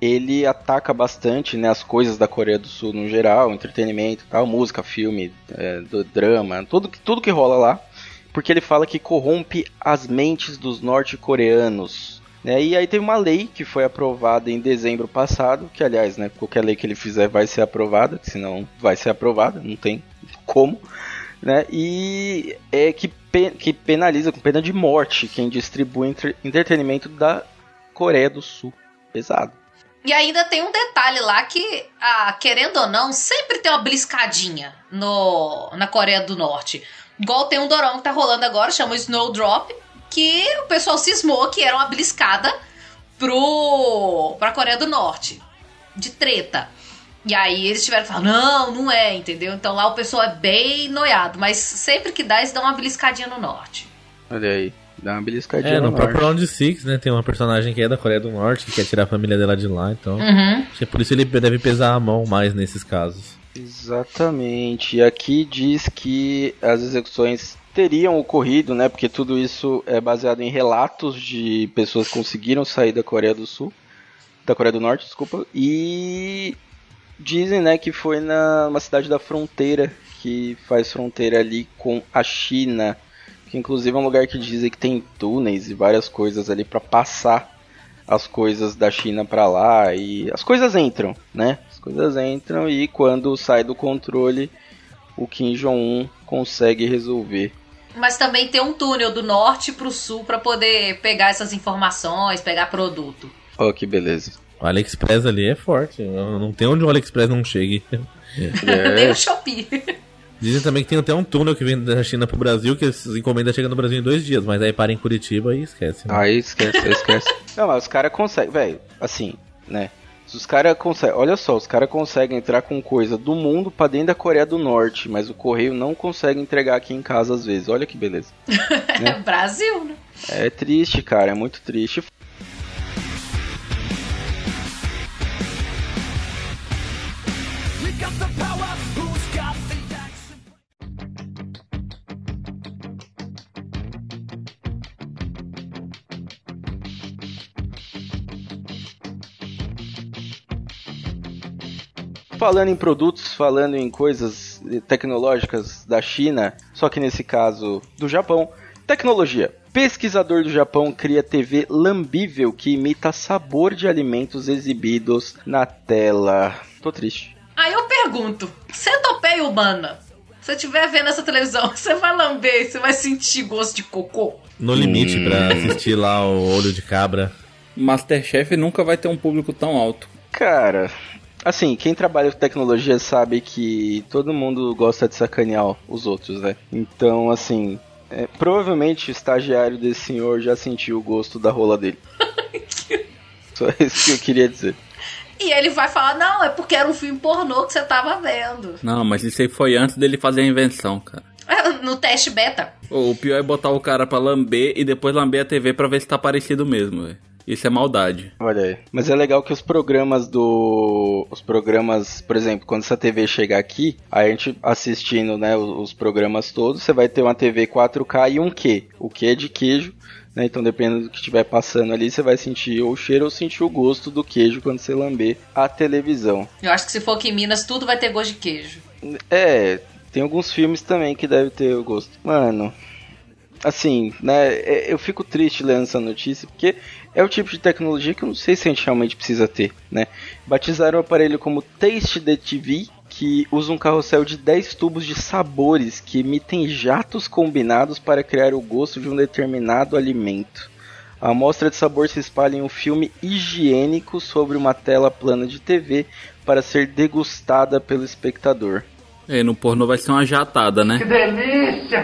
ele ataca bastante né, as coisas da Coreia do Sul no geral, entretenimento tal, música, filme, é, do drama, tudo, tudo que rola lá, porque ele fala que corrompe as mentes dos norte-coreanos. né? E aí teve uma lei que foi aprovada em dezembro passado, que aliás, né, qualquer lei que ele fizer vai ser aprovada, senão vai ser aprovada, não tem como, né? E é que, pe que penaliza com pena de morte quem distribui entre entretenimento da Coreia do Sul. Pesado. E ainda tem um detalhe lá que, ah, querendo ou não, sempre tem uma bliscadinha no, na Coreia do Norte. Igual tem um dorão que tá rolando agora, chama Snowdrop, que o pessoal cismou que era uma bliscada pro, pra Coreia do Norte. De treta. E aí eles tiveram que falar, não, não é, entendeu? Então lá o pessoal é bem noiado, mas sempre que dá, eles dão uma beliscadinha no norte. Olha aí, dá uma beliscadinha É, no no próprio norte. Round Six, né? Tem uma personagem que é da Coreia do Norte, que quer tirar a família dela de lá, então. Uhum. Acho que é por isso ele deve pesar a mão mais nesses casos. Exatamente. E aqui diz que as execuções teriam ocorrido, né? Porque tudo isso é baseado em relatos de pessoas que conseguiram sair da Coreia do Sul, da Coreia do Norte, desculpa, e dizem, né, que foi na uma cidade da fronteira que faz fronteira ali com a China, que inclusive é um lugar que dizem que tem túneis e várias coisas ali para passar as coisas da China para lá e as coisas entram, né? As coisas entram e quando sai do controle, o Kim Jong-un consegue resolver. Mas também tem um túnel do norte pro sul pra poder pegar essas informações, pegar produto. Oh, que beleza. O AliExpress ali é forte. Não tem onde o AliExpress não chegue. Nem o Shopee. Dizem também que tem até um túnel que vem da China pro Brasil, que as encomendas chegam no Brasil em dois dias, mas aí para em Curitiba e esquece. né? Aí esquece, esquece. Não, mas os caras conseguem, velho, assim, né? Se os caras conseguem, olha só, os caras conseguem entrar com coisa do mundo pra dentro da Coreia do Norte, mas o correio não consegue entregar aqui em casa às vezes. Olha que beleza. É Brasil, né? É triste, cara, é muito triste. Falando em produtos, falando em coisas tecnológicas da China, só que nesse caso do Japão, tecnologia. Pesquisador do Japão cria TV lambível que imita sabor de alimentos exibidos na tela. Tô triste. Aí eu pergunto, centopeia humana, se você estiver vendo essa televisão, você vai lamber, você vai sentir gosto de cocô? No limite pra assistir lá o Olho de Cabra. Masterchef nunca vai ter um público tão alto. Cara, assim, quem trabalha com tecnologia sabe que todo mundo gosta de sacanear os outros, né? Então, assim, é, provavelmente o estagiário desse senhor já sentiu o gosto da rola dele. Só isso que eu queria dizer. E ele vai falar, não, é porque era um filme pornô que você tava vendo. Não, mas isso aí foi antes dele fazer a invenção, cara. É, No teste beta. O pior é botar o cara pra lamber e depois lamber a TV pra ver se tá parecido mesmo, velho. Isso é maldade. Olha aí. Mas é legal que os programas do. Os programas, por exemplo, quando essa TV chegar aqui, a gente assistindo, né, os, os programas todos, você vai ter uma TV 4K e um Q. O Q é de queijo, né? Então dependendo do que estiver passando ali, você vai sentir ou o cheiro ou sentir o gosto do queijo quando você lamber a televisão. Eu acho que se for aqui em Minas, tudo vai ter gosto de queijo. É, tem alguns filmes também que deve ter o gosto. Mano, assim, né, é- eu fico triste lendo essa notícia, porque é o tipo de tecnologia que eu não sei se a gente realmente precisa ter, né? Batizaram o aparelho como Taste the TV, que usa um carrossel de 10 tubos de sabores que emitem jatos combinados para criar o gosto de um determinado alimento. A amostra de sabor se espalha em um filme higiênico sobre uma tela plana de TV para ser degustada pelo espectador. E no pornô vai ser uma jatada, né?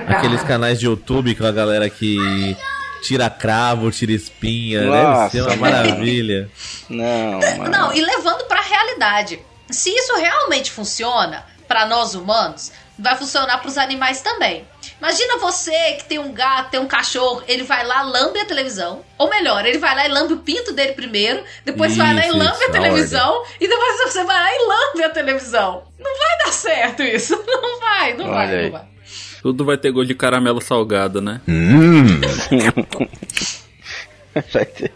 Aqueles canais de YouTube com a galera que tira cravo, tira espinha. Nossa, deve ser uma maravilha. Não, mano. Não, e levando pra realidade. Se isso realmente funciona pra nós humanos, vai funcionar pros animais também. Imagina você que tem um gato, tem um cachorro, ele vai lá, lambe a televisão. Ou melhor, ele vai lá e lambe o pinto dele primeiro, depois vai lá e Isso, lambe isso, a televisão, e depois você vai lá e lambe a televisão. Não vai dar certo isso. Não vai, não Olha vai, aí. não vai. Tudo vai ter gosto de caramelo salgado, né? Vai ter.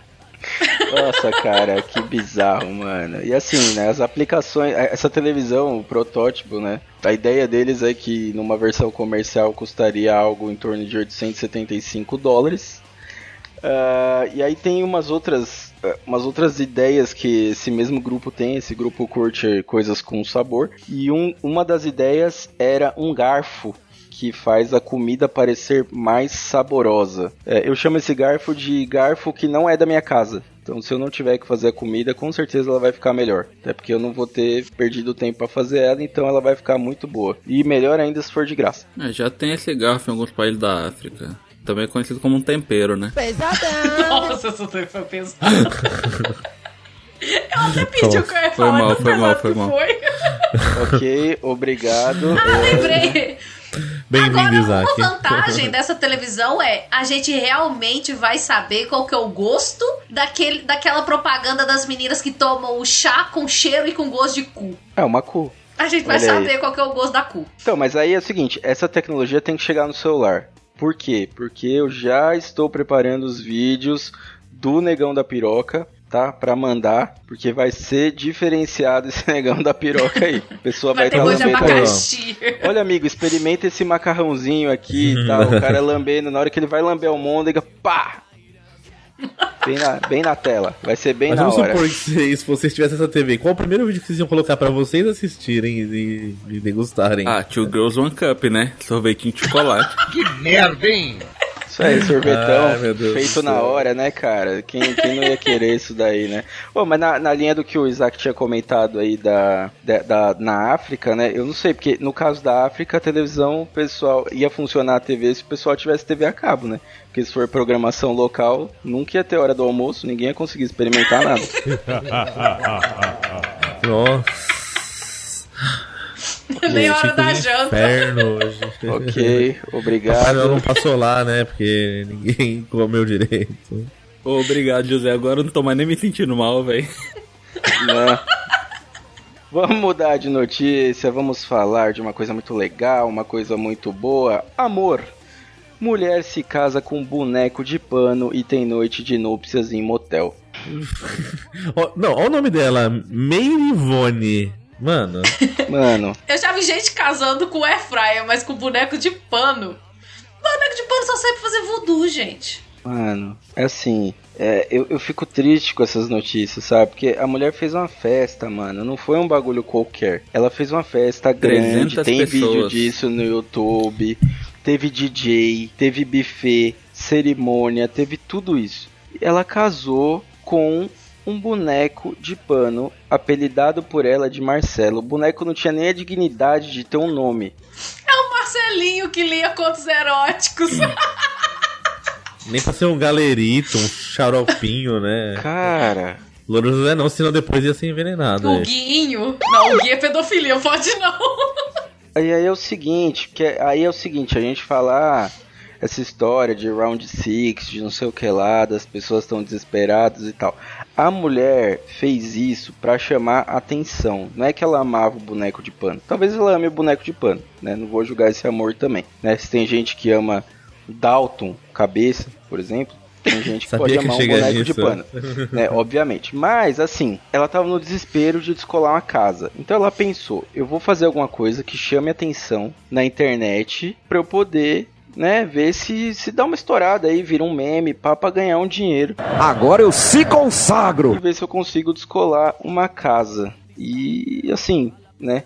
Nossa, cara, que bizarro, mano. E assim, né, as aplicações, essa televisão, o protótipo, né, a ideia deles é que numa versão comercial custaria algo em torno de 875 dólares. Ah, e aí tem umas outras é, umas outras ideias que esse mesmo grupo tem. Esse grupo curte coisas com sabor. E um, uma das ideias era um garfo que faz a comida parecer mais saborosa. É, eu chamo esse garfo de garfo que não é da minha casa. Então, se eu não tiver que fazer a comida, com certeza ela vai ficar melhor. Até porque eu não vou ter perdido tempo para fazer ela, então ela vai ficar muito boa. E melhor ainda se for de graça. É, já tem esse garfo em alguns países da África. Também é conhecido como um tempero, né? Nossa, essa daí foi pesado. Eu até pedi o que eu ia Foi falar, mal, tão foi mal, foi mal. foi. Ok, obrigado. Ah, lembrei. Bem-vindo, Agora, Isaac. uma vantagem dessa televisão é a gente realmente vai saber qual que é o gosto daquele, daquela propaganda das meninas que tomam o chá com cheiro e com gosto de cu. É uma cu. A gente vai Olha aí. saber qual que é o gosto da cu. Então, mas aí é o seguinte, essa tecnologia tem que chegar no celular. Por quê? Porque eu já estou preparando os vídeos do negão da piroca, tá? Pra mandar, porque vai ser diferenciado esse negão da piroca aí. A pessoa Vai vai ter estar de lambendo. Olha, amigo, experimenta esse macarrãozinho aqui e tal. O cara lambendo, na hora que ele vai lamber o môndega, pá! Bem na, bem na tela. Vai ser bem Mas na vamos hora. supor que se, vocês tivessem essa TV, qual o primeiro vídeo que vocês iam colocar pra vocês assistirem e, e degustarem? Ah, Two Girls One Cup, né? Sorvetinho de chocolate. Isso aí, sorvetão Ai, feito na hora, né, cara? Quem, quem não ia querer isso daí, né? Pô, mas na, na linha do que o Isaac tinha comentado aí da, da, da- na África, né? Eu não sei, porque no caso da África, a televisão, o pessoal ia funcionar a TV se o pessoal tivesse TV a cabo, né? Porque se for programação local, nunca ia ter hora do almoço, ninguém ia conseguir experimentar nada. Nossa, Nem a hora da janta. Inferno hoje. ok, Papai Noel obrigado. não passou lá, né? Porque ninguém comeu direito. Obrigado, José. Agora eu não tô mais nem me sentindo mal, velho. Vamos mudar de notícia, vamos falar de uma coisa muito legal, uma coisa muito boa. Amor. Mulher se casa com boneco de pano e tem noite de núpcias em motel. Não, olha o nome dela. Meirivone. Mano, Mano, Eu já vi gente casando com airfryer, mas com boneco de pano. Boneco de pano só serve pra fazer voodoo, gente. mano, é assim, é, eu, eu fico triste com essas notícias, sabe? Porque a mulher fez uma festa, mano, não foi um bagulho qualquer. Ela fez uma festa grande, 300 tem vídeo pessoas. disso no YouTube, teve DJ, teve buffet, cerimônia, teve tudo isso. Ela casou com um boneco de pano, apelidado por ela de Marcelo. O boneco não tinha nem a dignidade de ter um nome. É o Marcelinho que lia contos eróticos. nem pra ser um galerito, um xaropinho, né? Cara, Louro José não, senão depois ia ser envenenado. o é. Guinho. Não, o Guinho é pedofilia, pode não. Aí, aí é o seguinte, que aí é o seguinte, a gente fala ah, essa história de round six, de não sei o que lá, das pessoas estão desesperadas e tal. A mulher fez isso pra chamar atenção. Não é que ela amava o boneco de pano. Talvez ela ame o boneco de pano, né? Não vou julgar esse amor também, né? Se tem gente que ama o Dalton, cabeça, por exemplo, tem gente que Sabia pode que amar um boneco de nisso. pano né? Obviamente. Mas, assim, ela tava no desespero de descolar uma casa. Então ela pensou: eu vou fazer alguma coisa que chame atenção na internet pra eu poder. Né, ver se se dá uma estourada aí, vira um meme, pá, pra ganhar um dinheiro. Agora eu se consagro. E ver se eu consigo descolar uma casa. E assim, né?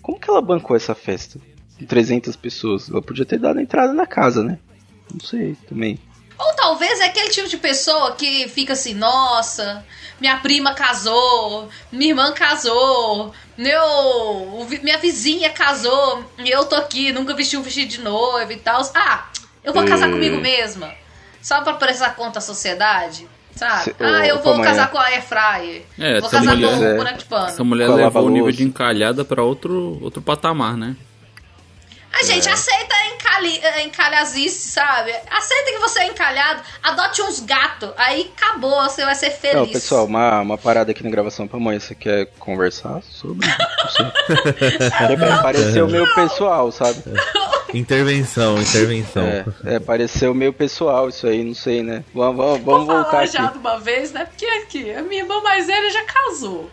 Como que ela bancou essa festa? De 300 pessoas. Ela podia ter dado entrada na casa, né? Não sei também. Ou talvez é aquele tipo de pessoa que fica assim, nossa, minha prima casou, minha irmã casou, meu, minha vizinha casou, e eu tô aqui, nunca vesti um vestido de noiva e tal. Ah, eu vou casar Hum. comigo mesma. Só pra prestar conta à sociedade. Sabe? Se- ah, eu vou mãe, casar é. com a Airfryer. É, vou casar mulher- com o é. boneco de pano. Essa mulher levou o nível de encalhada pra outro, outro patamar, né? A gente É. aceita encalhi, eh, encalhazice, sabe? Aceita que você é encalhado, adote uns gatos, aí acabou, você vai ser feliz. Não, pessoal, uma, uma parada aqui na gravação pra mãe. Você quer conversar sobre? Pareceu meio pessoal, sabe? Intervenção, intervenção. É, é, pareceu meio pessoal isso aí, não sei, né? Vamos, vamos, vamos Vou voltar falar aqui. já de uma vez, né? Porque aqui, a minha irmã mais velha já casou.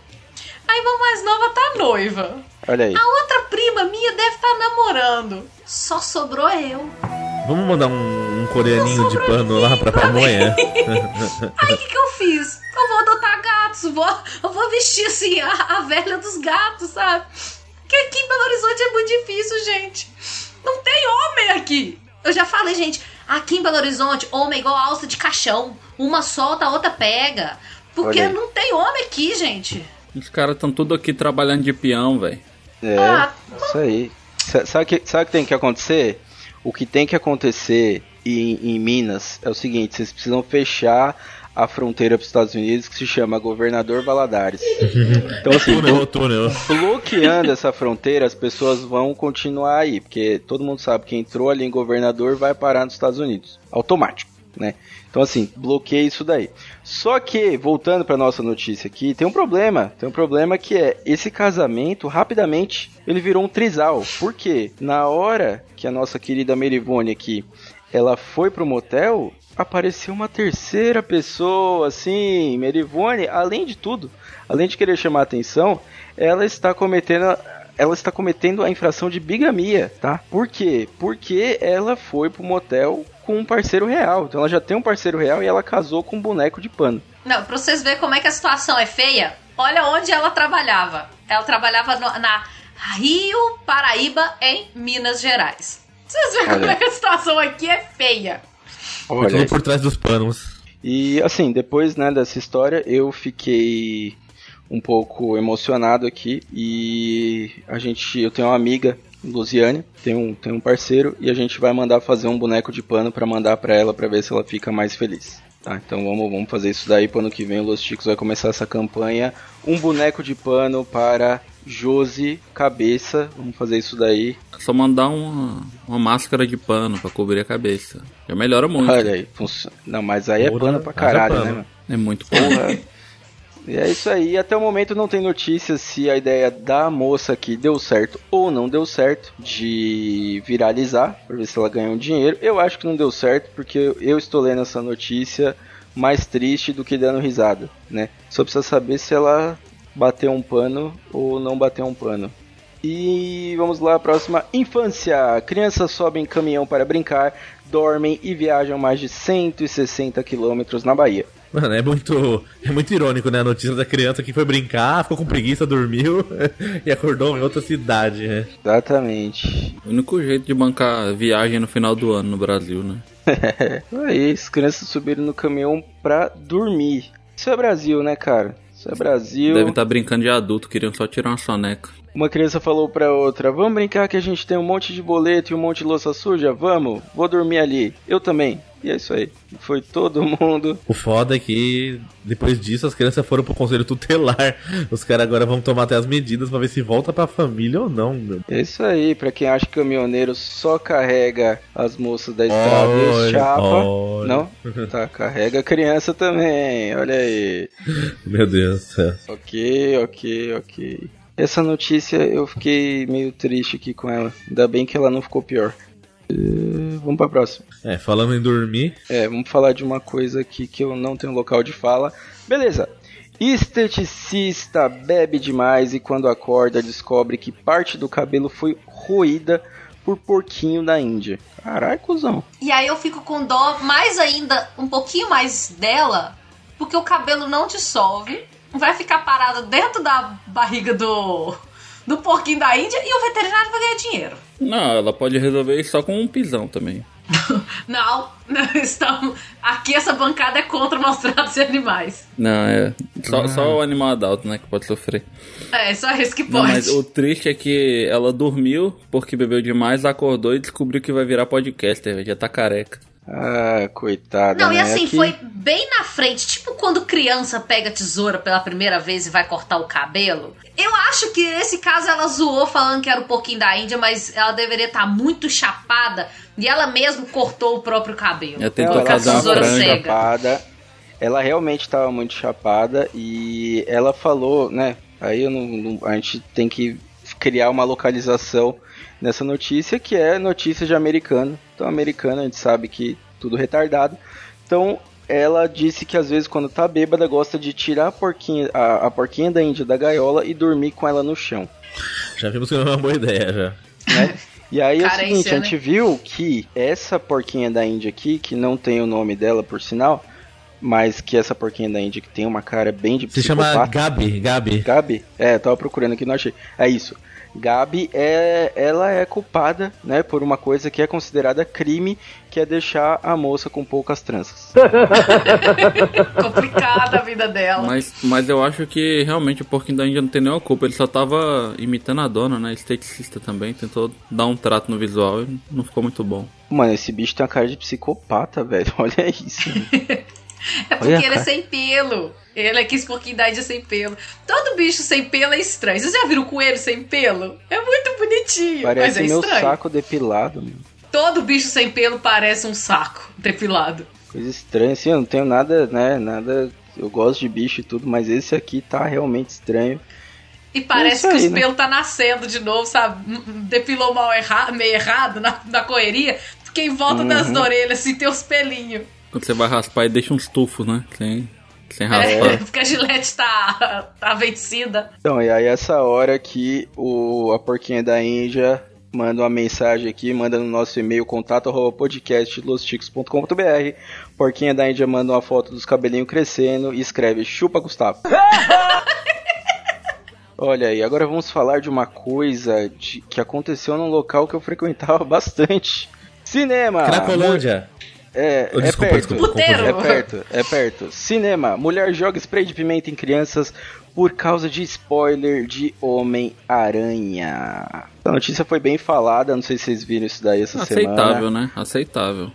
A irmã mais nova tá noiva. Olha aí. A outra prima minha deve estar namorando. Só sobrou eu. Vamos mandar um, um coreaninho de pano lá pra pamonha. Aí o que, que eu fiz? Eu vou adotar gatos, vou, eu vou vestir assim a, a velha dos gatos, sabe? Que aqui em Belo Horizonte é muito difícil, gente. Não tem homem aqui. Eu já falei, gente, aqui em Belo Horizonte, homem é igual alça de caixão. Uma solta, a outra pega. Porque não tem homem aqui, gente. Os caras estão tudo aqui trabalhando de peão, velho. É, Ah, isso aí. Sa- Sabe o que, sabe que tem que acontecer? O que tem que acontecer em, em Minas é o seguinte: vocês precisam fechar a fronteira para os Estados Unidos que se chama Governador Valadares. Então, assim, túnel, túnel. bloqueando essa fronteira, as pessoas vão continuar aí, porque todo mundo sabe que entrou ali em governador vai parar nos Estados Unidos, automático, né? Então assim, bloqueia isso daí. Só que voltando para nossa notícia aqui, tem um problema, tem um problema que é esse casamento rapidamente ele virou um trisal. Por quê? Na hora que a nossa querida Merivone aqui, ela foi pro motel, apareceu uma terceira pessoa, assim, Merivone, além de tudo, além de querer chamar atenção, ela está cometendo ela está cometendo a infração de bigamia, tá? Por quê? Porque ela foi pro motel com um parceiro real. Então ela já tem um parceiro real e ela casou com um boneco de pano. Não, pra vocês verem como é que a situação é feia, olha onde ela trabalhava. Ela trabalhava no- na Rio Paraíba, em Minas Gerais. Vocês veem como Olha. é que a situação aqui é feia. Foi tudo por trás dos panos. E assim, depois né, dessa história, eu fiquei um pouco emocionado aqui e a gente, eu tenho uma amiga, Luziane, tem um, tem um parceiro e a gente vai mandar fazer um boneco de pano pra mandar pra ela pra ver se ela fica mais feliz. Tá, então vamos, vamos fazer isso daí pro ano que vem o Los Chicos vai começar essa campanha, um boneco de pano para Josi Cabeça, vamos fazer isso daí. É só mandar uma, uma máscara de pano pra cobrir a cabeça. Já melhora muito. Olha aí, funciona. Não, mas aí é Porra, pano pra haja caralho, pano. né, mano? É muito pano. Porra. E é isso aí. Até o momento não tem notícias se a ideia da moça aqui deu certo ou não deu certo de viralizar, pra ver se ela ganhou dinheiro. Eu acho que não deu certo, porque eu estou lendo essa notícia mais triste do que dando risada, né? Só precisa saber se ela bateu um pano ou não bateu um pano. E vamos lá, próxima. Infância. Crianças sobem caminhão para brincar, dormem e viajam mais de 160 quilômetros na Bahia. Mano, é muito, é muito irônico, né? A notícia da criança que foi brincar, ficou com preguiça, dormiu e acordou em outra cidade, né? Exatamente. O único jeito de bancar viagem no final do ano no Brasil, né? Aí, as crianças subiram no caminhão pra dormir. Isso é Brasil, né, cara? Isso é Brasil. Devem estar brincando de adulto, queriam só tirar uma soneca. Uma criança falou pra outra: Vamos brincar que a gente tem um monte de boleto e um monte de louça suja? Vamos, vou dormir ali. Eu também. E é isso aí. Foi todo mundo. O foda é que depois disso as crianças foram pro conselho tutelar. Os caras agora vão tomar até as medidas pra ver se volta pra família ou não, meu. É isso aí. Pra quem acha que caminhoneiro só carrega as moças da estrada e Olha, chapa. olha. Não? Tá, carrega a criança também. Olha aí. Meu Deus do céu. Ok, ok, ok. Essa notícia eu fiquei meio triste aqui com ela. Ainda bem que ela não ficou pior. Eh, vamos pra próxima. É, falando em dormir, É, vamos falar de uma coisa aqui que eu não tenho local de fala. Beleza. Esteticista bebe demais e quando acorda descobre que parte do cabelo foi roída por porquinho da Índia. Caralho, cuzão. E aí eu fico com dó mais ainda, um pouquinho mais dela, porque o cabelo não dissolve, vai ficar parado dentro da barriga do, do porquinho da Índia e o veterinário vai ganhar dinheiro. Não, ela pode resolver isso só com um pisão também. Não, não estamos. Aqui essa bancada é contra maus tratos de animais. Não, é. Só, só o animal adulto, né, que pode sofrer. É, só esse que Não, pode. mas o triste é que ela dormiu porque bebeu demais, acordou e descobriu que vai virar podcaster, velho. Já tá careca. Ah, coitada. Não, e né? assim, Aqui- foi bem na frente. Tipo quando criança pega tesoura pela primeira vez e vai cortar o cabelo. Eu acho que nesse caso ela zoou falando que era um pouquinho da Índia, mas ela deveria estar muito chapada e ela mesmo cortou o próprio cabelo. Ela tentou fazer uma tesoura franja. cega. chapada. Ela realmente estava muito chapada e ela falou, né? Aí eu não, não- a gente tem que criar uma localização nessa notícia que é notícia de americano. Então, americano a gente sabe que tudo retardado. Então, ela disse que às vezes quando tá bêbada gosta de tirar a porquinha, a, a porquinha da Índia da gaiola e dormir com ela no chão. já vimos que não é uma boa ideia já. né? E aí é o Carência, seguinte, a gente viu que essa porquinha da Índia aqui, que não tem o nome dela por sinal, mas que essa porquinha da Índia que tem uma cara bem de Se chama psicopata. Gabi, Gabi. Gabi? É, eu tava procurando aqui, não achei. É isso. Gabi é, ela é culpada, né, por uma coisa que é considerada crime, que é deixar a moça com poucas tranças. Complicada a vida dela. Mas, mas eu acho que realmente o porquinho da Índia não tem nenhuma culpa. Ele só tava imitando a dona, né? Esteticista também. Tentou dar um trato no visual e não ficou muito bom. Mano, esse bicho tem uma cara de psicopata, velho. Olha isso. É porque Olha, ele é sem pelo. Ele é quis porquinho da Índia sem pelo. Todo bicho sem pelo é estranho. Vocês já viram coelho sem pelo? É muito bonitinho, mas Parece é meu estranho. saco depilado, mano. Todo bicho sem pelo parece um saco depilado. Coisa estranha, assim, eu não tenho nada, né, nada... Eu gosto de bicho e tudo, mas esse aqui tá realmente estranho. E parece Isso que aí, os né? pelos tá nascendo de novo, sabe? M- m- Depilou mal erra meio errado na, na correria. Porque em volta das Uhum. orelhas, assim, tem os pelinhos. Quando você vai raspar e deixa uns tufos, né? Sem, sem É, raspar. porque a gilete tá, tá vencida. Então, e aí essa hora que o, a porquinha da Índia manda uma mensagem aqui, manda no nosso e-mail contato arroba podcastlosticos.com.br Porquinha da Índia manda uma foto dos cabelinhos crescendo e escreve chupa Gustavo. Olha aí, agora vamos falar de uma coisa de- que aconteceu num local que eu frequentava bastante. Cinema! Cracolândia. É, Oh, é desculpa, perto. desculpa. É perto, é perto. Cinema. Mulher joga spray de pimenta em crianças por causa de spoiler de Homem-Aranha. A notícia foi bem falada, não sei se vocês viram isso daí essa Aceitável, semana. né? Aceitável.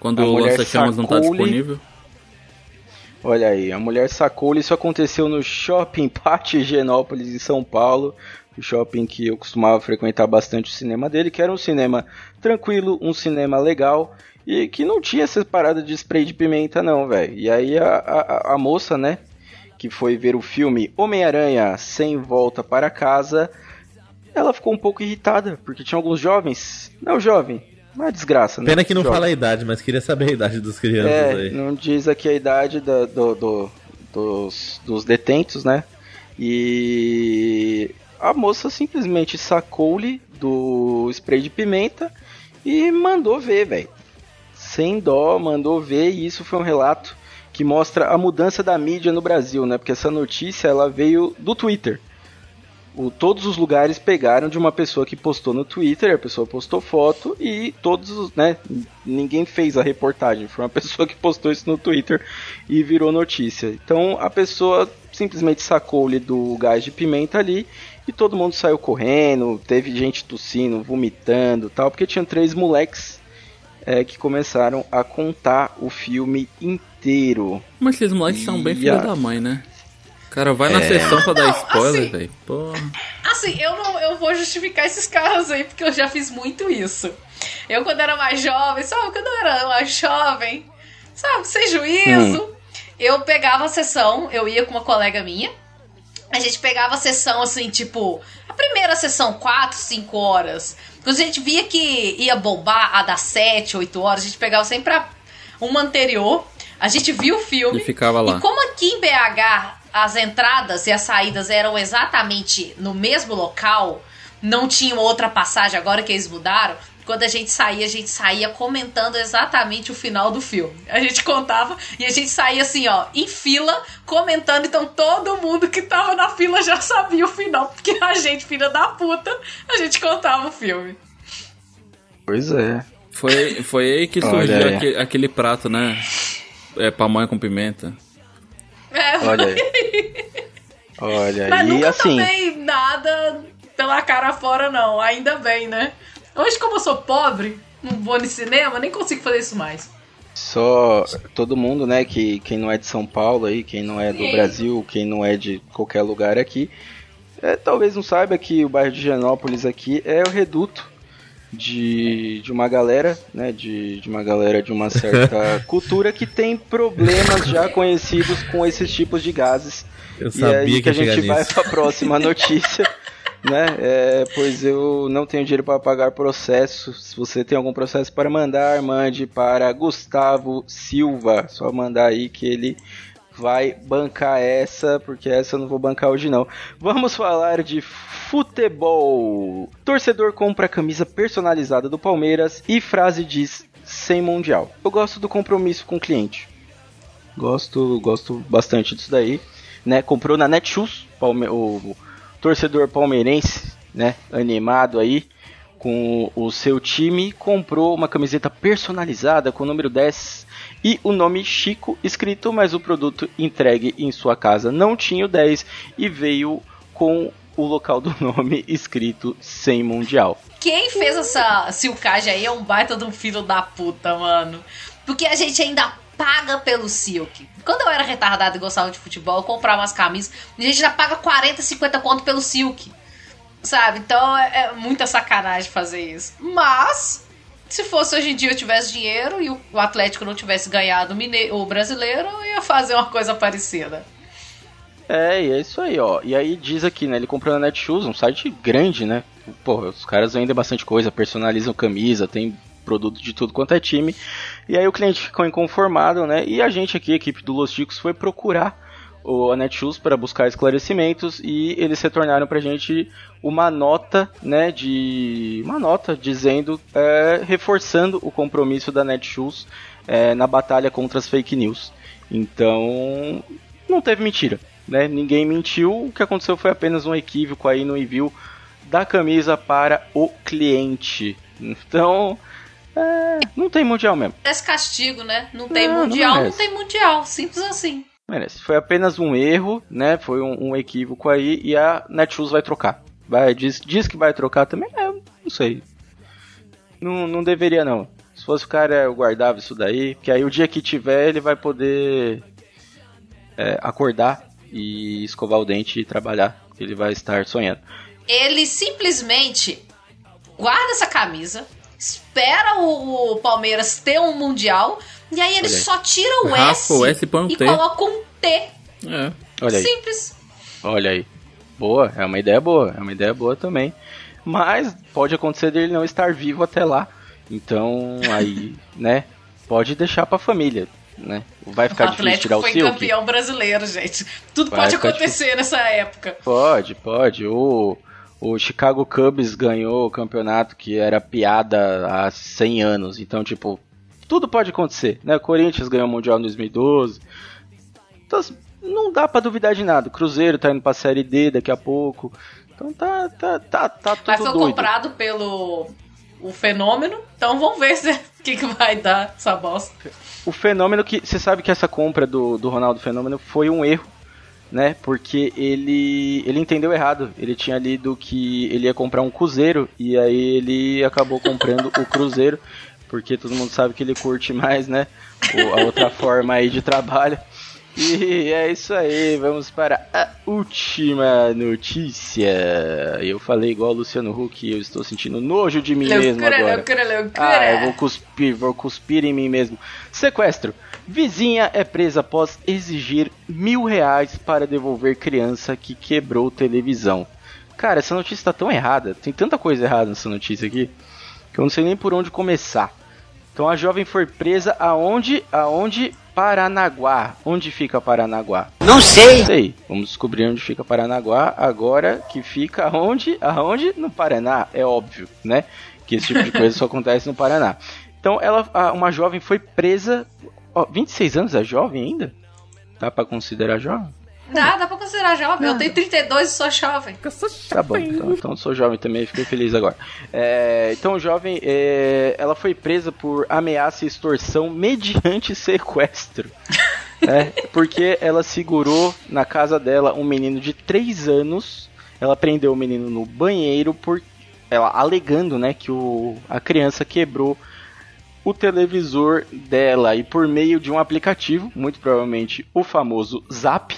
Quando A o mulher lança-chamas não tá sacou-lhe- disponível. Olha aí, a mulher sacou isso aconteceu no Shopping Pátio Higienópolis em São Paulo. O shopping que eu costumava frequentar bastante o cinema dele, que era um cinema tranquilo, um cinema legal e que não tinha essa parada de spray de pimenta não, velho. E aí a, a, a moça, né, que foi ver o filme Homem-Aranha Sem Volta para Casa, ela ficou um pouco irritada, porque tinha alguns jovens, não jovem, uma desgraça, né? Pena que não Jovem. fala a idade, mas queria saber a idade dos crianças É, aí. não diz aqui a idade da- do, do- dos, dos detentos, né? E a moça simplesmente sacou-lhe do spray de pimenta e mandou ver, velho. Sem dó, mandou ver, e isso foi um relato que mostra a mudança da mídia no Brasil, né? Porque essa notícia ela veio do Twitter. O, todos os lugares pegaram de uma pessoa que postou no Twitter, a pessoa postou foto e todos, os, né? Ninguém fez a reportagem, foi uma pessoa que postou isso no Twitter e virou notícia. Então a pessoa simplesmente sacou-lhe do gás de pimenta ali e todo mundo saiu correndo, teve gente tossindo, vomitando tal, porque tinham três moleques é, que começaram a contar o filme inteiro. Mas esses moleques são bem filha Ia. da mãe, né? O cara vai na É. sessão pra dar spoiler, assim- velho. Porra. Assim, eu não eu vou justificar esses caras aí, porque eu já fiz muito isso. Eu, quando era mais jovem, sabe? Quando eu era mais jovem, sabe? Sem juízo, eu pegava a sessão, eu ia com uma colega minha. A gente pegava a sessão assim, tipo, a primeira sessão, 4, 5 horas. Quando a gente via que ia bombar a das 7, 8 horas, a gente pegava sempre a, uma anterior. A gente viu o filme. E ficava lá. E como aqui em BH as entradas e as saídas eram exatamente no mesmo local, não tinha outra passagem agora que eles mudaram. Quando a gente saía, a gente saía comentando exatamente o final do filme. A gente contava e a gente saía assim, ó, em fila, comentando. Então todo mundo que tava na fila já sabia o final, porque a gente, filha da puta, a gente contava o filme. Pois é. Foi, foi aí que surgiu aí. aquele, aquele prato, né? É, pamonha com pimenta. É, Olha aí. Olha Mas aí, nunca assim. tomei nada pela cara fora, não. Ainda bem, né? Hoje, como eu sou pobre, não vou no cinema, nem consigo fazer isso mais. Só todo mundo, né, que quem não é de São Paulo aí, quem não é do Sim. Brasil, quem não é de qualquer lugar aqui, é, talvez não saiba que o bairro de Genópolis aqui é o reduto de, de uma galera, né, de, de uma galera de uma certa cultura que tem problemas já conhecidos com esses tipos de gases. Eu E é sabia aí que que a gente vai nisso. para a próxima notícia, né? É, pois eu não tenho dinheiro para pagar processo. Se você tem algum processo para mandar, mande para Gustavo Silva. Só mandar aí que ele vai bancar essa, porque essa eu não vou bancar hoje não. Vamos falar de futebol. Torcedor compra camisa personalizada do Palmeiras e frase diz sem mundial. Eu gosto do compromisso com o cliente. Gosto, gosto bastante disso daí, né? Comprou na Netshoes, Palme o torcedor palmeirense, né, animado aí com o seu time, comprou uma camiseta personalizada com o número 10 e o nome Chico escrito, mas o produto entregue em sua casa não tinha o 10 e veio com o local do nome escrito sem mundial. Quem fez essa silcagem aí é um baita de um filho da puta, mano. Porque a gente ainda paga pelo Silk. Quando eu era retardado e gostava de futebol, eu comprava umas camisas. A gente já paga 40, 50 conto pelo Silk. Sabe? Então é, é muita sacanagem fazer isso. Mas, se fosse hoje em dia eu tivesse dinheiro e o, Atlético não tivesse ganhado o, mine o brasileiro, eu ia fazer uma coisa parecida. É, e é isso aí, ó. E aí diz aqui, né? Ele comprou na Netshoes, um site grande, né? Pô, os caras vendem bastante coisa, personalizam camisa, tem produto de tudo quanto é time. E aí o cliente ficou inconformado, né? E a gente aqui, a equipe do Los Chicos, foi procurar o a Netshoes para buscar esclarecimentos e eles retornaram pra gente uma nota, né, de uma nota dizendo, é, reforçando o compromisso da Netshoes é, na batalha contra as fake news. Então, não teve mentira, né? Ninguém mentiu. O que aconteceu foi apenas um equívoco aí no envio da camisa para o cliente. Então, é, não tem mundial mesmo. Esse castigo, né? Não tem Não, não mundial, não, merece. tem mundial. Simples assim. Merece. Foi apenas um erro, né? Foi um, um equívoco aí e a Netshoes vai trocar. Vai, diz, diz que vai trocar também? É, não sei. Não, não deveria não. Se fosse o cara, eu guardava isso daí, que aí o dia que tiver ele vai poder é, acordar e escovar o dente e trabalhar. Ele vai estar sonhando. Ele simplesmente guarda essa camisa, espera o, o Palmeiras ter um mundial, e aí ele só tira o Raspa S, o S e põe um e T. coloca um T. É. Olha aí. Simples. Olha aí. Boa, é uma ideia boa, é uma ideia boa também. Mas pode acontecer dele não estar vivo até lá. Então, aí, né? Pode deixar pra família, né? Vai O ficar difícil Atlético tirar o foi Silk? campeão brasileiro, gente. Tudo Vai pode acontecer nessa época. Pode, pode. O, o Chicago Cubs ganhou o campeonato que era piada há 100 anos. Então, tipo, tudo pode acontecer, né? O Corinthians ganhou o Mundial em 2012. Então, não dá pra duvidar de nada. O Cruzeiro tá indo pra Série D daqui a pouco. Então tá, tá, tá, tá tudo Mas foi doido. comprado pelo o fenômeno. Então vamos ver se o que, que vai dar essa bosta. O fenômeno que. Você sabe que essa compra do, do Ronaldo Fenômeno foi um erro, né? Porque ele. ele entendeu errado. Ele tinha lido que ele ia comprar um Cruzeiro e aí ele acabou comprando o Cruzeiro. Porque todo mundo sabe que ele curte mais, né? a outra forma aí de trabalho. E é isso aí, vamos para a última notícia. Eu falei igual o Luciano Huck, eu estou sentindo nojo de mim mesmo agora. loucura, loucura. Ah, eu vou cuspir, vou cuspir em mim mesmo. Sequestro. Vizinha é presa após exigir mil reais para devolver criança que quebrou televisão. Cara, essa notícia tá tão errada. Tem tanta coisa errada nessa notícia aqui que eu não sei nem por onde começar. Então a jovem foi presa aonde? Aonde? Paranaguá. Onde fica Paranaguá? Não sei. Sei. Vamos descobrir onde fica Paranaguá agora que fica aonde? Aonde? No Paraná, é óbvio, né? Que esse tipo de coisa só acontece no Paraná. Então ela, uma jovem foi presa. Ó, 26 anos é jovem ainda? Dá pra considerar jovem? Dá, dá pra considerar jovem. Eu tenho 32 e sou jovem. Tá bom, então, então eu sou jovem também, fiquei feliz agora. É, então, jovem, é, ela foi presa por ameaça e extorsão mediante sequestro. né? Porque ela segurou na casa dela um menino de 3 anos. Ela prendeu o menino no banheiro por ela alegando, né, que o, a criança quebrou o televisor dela e por meio de um aplicativo, muito provavelmente o famoso Zap,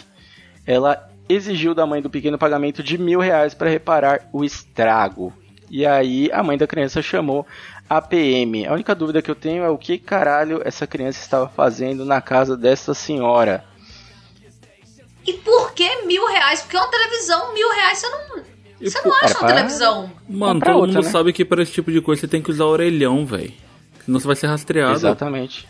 ela exigiu da mãe do pequeno pagamento de mil reais para reparar o estrago. E aí a mãe da criança chamou a PM. A única dúvida que eu tenho é o que caralho essa criança estava fazendo na casa dessa senhora. E por que mil reais? Porque uma televisão, mil reais, você não. E Você por- não acha Era uma pra- televisão. Mano, todo outra, mundo né? sabe que para esse tipo de coisa você tem que usar orelhão, velho. Você vai ser rastreado. Exatamente.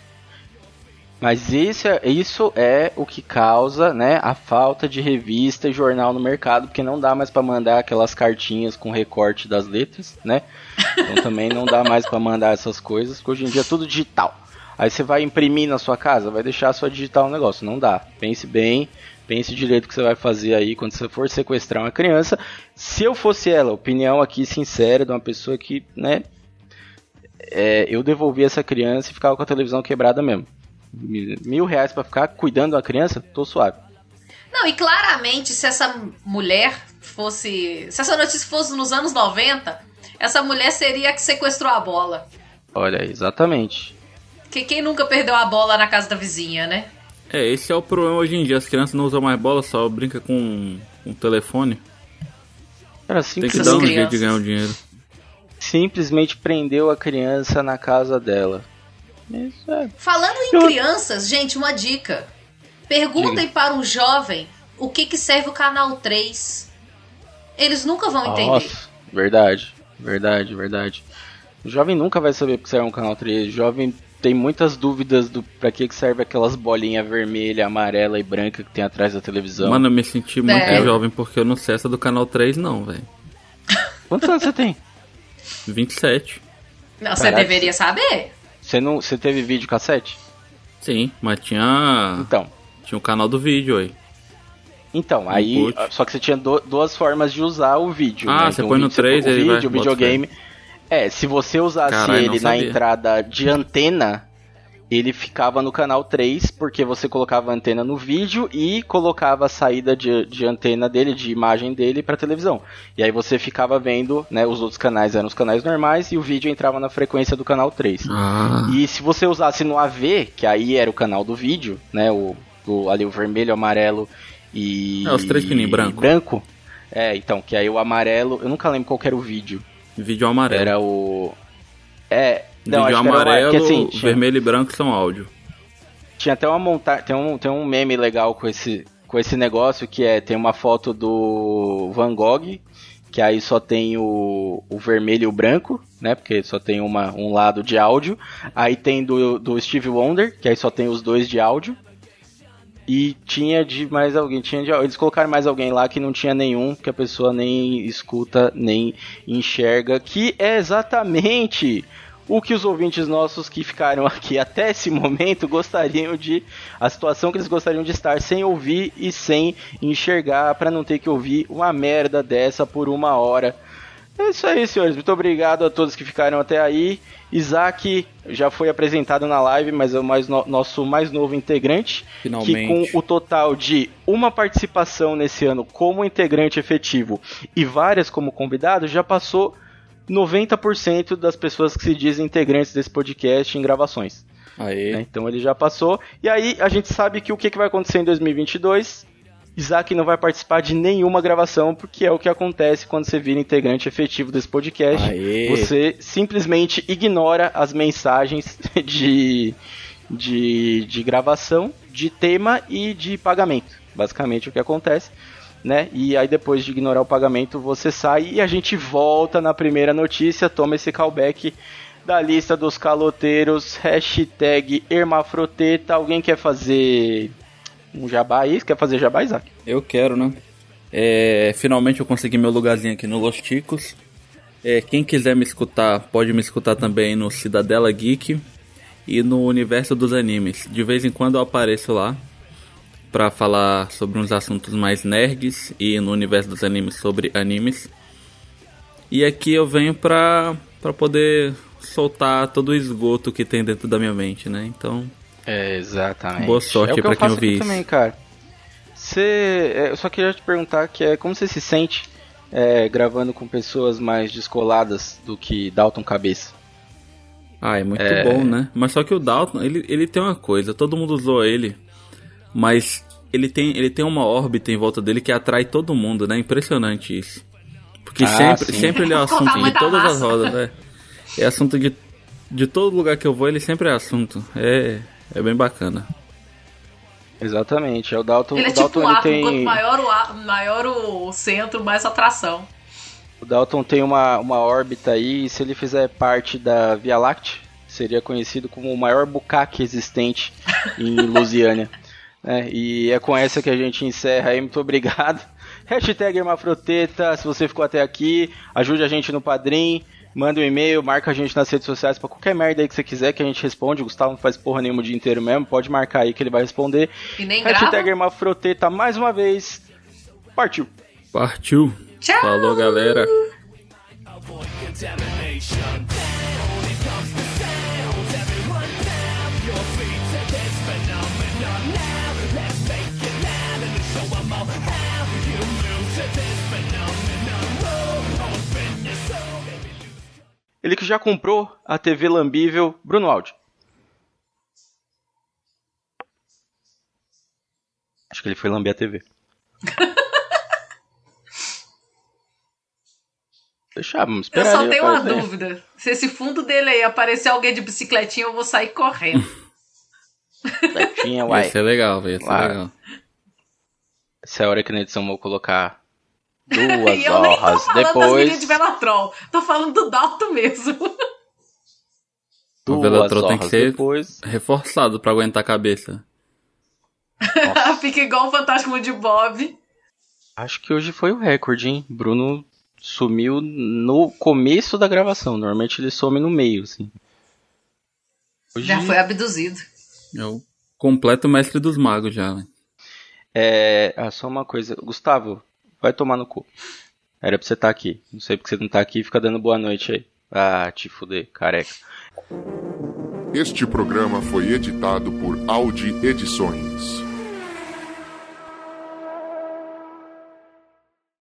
Mas isso é, isso é o que causa, né, a falta de revista e jornal no mercado, porque não dá mais para mandar aquelas cartinhas com recorte das letras, né? Então também não dá mais para mandar essas coisas, porque hoje em dia é tudo digital. Aí você vai imprimir na sua casa, vai deixar só digital o negócio, não dá. Pense bem, pense direito o que você vai fazer aí quando você for sequestrar uma criança. Se eu fosse ela, opinião aqui sincera de uma pessoa que, né, é, eu devolvi essa criança e ficava com a televisão quebrada mesmo. Mil reais para ficar cuidando da criança, tô suave. Não, e claramente, se essa mulher fosse. Se essa notícia fosse nos anos 90, essa mulher seria a que sequestrou a bola. Olha, exatamente. Que quem nunca perdeu a bola na casa da vizinha, né? É, esse é o problema hoje em dia. As crianças não usam mais bola, só brinca com um telefone. Era Tem que dar um crianças. jeito de ganhar o dinheiro. Simplesmente prendeu a criança na casa dela. Isso é. Falando em Eu- crianças, gente, uma dica. Perguntem para um jovem o que, que serve o canal 3. Eles nunca vão entender. Nossa, verdade, verdade, verdade. O jovem nunca vai saber porque serve um canal 3. O jovem tem muitas dúvidas do pra que que serve aquelas bolinhas vermelha, amarela e branca que tem atrás da televisão. Mano, eu me senti muito É. jovem porque eu não sei essa do canal 3, não, velho. Quantos anos você tem? 27. Não, você Caraca. deveria saber. Você não, você teve vídeo cassete? Sim, mas tinha. Então, Tinha o canal do vídeo aí. Então, aí. Input. Só que você tinha du- duas formas de usar o vídeo. Ah, né? você Então, põe o no vídeo, você- 3 o e ele vai- vídeo, o videogame. É, se você usasse não ele na entrada de antena, ele ficava no canal 3, porque você colocava a antena no vídeo e colocava a saída de, de antena dele, de imagem dele pra televisão. E aí você ficava vendo, né? Os outros canais eram os canais normais e o vídeo entrava na frequência do canal 3. Ah. E se você usasse no AV, que aí era o canal do vídeo, né? O, o- ali o vermelho, amarelo e. É, os três pininhos branco. Branco. É, então, que aí o amarelo. Eu nunca lembro qual era o vídeo. Vídeo amarelo. Era o. É. Não, vídeo amarelo, que, assim, tinha, vermelho e branco são áudio. tinha até uma montagem. Tem um, tem um meme legal com esse, com esse negócio que é. Tem uma foto do Van Gogh. Que aí só tem o, o vermelho e o branco, né? Porque só tem uma, um lado de áudio. Aí tem do, do Steve Wonder, que aí só tem os dois de áudio. E tinha de mais alguém, tinha de, eles colocaram mais alguém lá que não tinha nenhum, que a pessoa nem escuta, nem enxerga, que é exatamente o que os ouvintes nossos que ficaram aqui até esse momento gostariam de, a situação que eles gostariam de estar sem ouvir e sem enxergar, para não ter que ouvir uma merda dessa por uma hora. É isso aí, senhores. Muito obrigado a todos que ficaram até aí. Isaac já foi apresentado na live, mas é o mais no- nosso mais novo integrante. Finalmente. Que com o total de uma participação nesse ano como integrante efetivo e várias como convidado, já passou 90% das pessoas que se dizem integrantes desse podcast em gravações. Aê. né? Então ele já passou. E aí a gente sabe que o que, que vai acontecer em 2022? Isaac não vai participar de nenhuma gravação, porque é o que acontece quando você vira integrante efetivo desse podcast. Aê. Você simplesmente ignora as mensagens de, de, de gravação, de tema e de pagamento. Basicamente o que acontece. Né? E aí depois de ignorar o pagamento, você sai e a gente volta na primeira notícia, toma esse callback da lista dos caloteiros, hashtag Hermafroteta. Alguém quer fazer um jabá aí? Quer fazer jabá, Isaac? Eu quero, né? É, finalmente eu consegui meu lugarzinho aqui no Los Ticos. É, quem quiser me escutar, pode me escutar também no Cidadela Geek e no Universo dos Animes. De vez em quando eu apareço lá para falar sobre uns assuntos mais nerds e no Universo dos Animes sobre animes. E aqui eu venho pra, pra poder soltar todo o esgoto que tem dentro da minha mente, né? Então, É, exatamente. Boa sorte é que pra eu quem ouvir isso. também, cara. Você, é, eu só queria te perguntar que é como você se sente é, gravando com pessoas mais descoladas do que Dalton Cabeça. Ah, é muito É. bom, né? Mas só que o Dalton, ele, ele tem uma coisa, todo mundo usou ele, mas ele tem, ele tem uma órbita em volta dele que atrai todo mundo, né? Impressionante isso. Porque Ah, sempre, sim. sempre ele é o assunto de da todas as rodas, né? É assunto de, de todo lugar que eu vou, ele sempre é assunto. É, é bem bacana. Exatamente. É o Dalton. Ele é o Dalton tipo um átomo, ele quanto tem, maior o, maior o centro, mais atração. o Dalton tem uma, uma órbita aí. E se ele fizer parte da Via Láctea, seria conhecido como o maior bucaque existente em Lusiânia. É, e é com essa que a gente encerra aí. Muito obrigado. Hashtag Hermafroteta, se você ficou até aqui, ajude a gente no Padrim, manda um e-mail, marca a gente nas redes sociais pra qualquer merda aí que você quiser que a gente responde. O Gustavo não faz porra nenhuma o dia inteiro mesmo, pode marcar aí que ele vai responder. E nem Hashtag grava. Hermafroteta mais uma vez. Partiu! Partiu. Tchau. Falou, galera. Ele que já comprou a TV lambível Bruno Aldi. Acho que ele foi lamber a TV. Deixa, vamos Eu esperar só ele tenho uma dúvida. Se esse fundo dele aí aparecer alguém de bicicletinha, eu vou sair correndo. Certinha, uai. Ia ser legal, velho. Ia ser Claro. legal. É a hora que na edição eu vou colocar e duas eu nem tô horas falando das depois. de Velotrol. Tô falando do Dalto mesmo. O Duas Velotrol tem que horas ser- depois. Reforçado pra aguentar a cabeça. Fica igual o Fantástico de Bob. Acho que hoje foi o recorde, hein? Bruno sumiu no começo da gravação. Normalmente ele some no meio, assim. Hoje, Já foi abduzido. É o completo mestre dos magos já, velho. É. Ah, só uma coisa. Gustavo, vai tomar no cu. Era pra você estar aqui. Não sei porque você não tá aqui fica dando boa noite aí. Ah, te fuder, careca. Este programa foi editado por Audi Edições.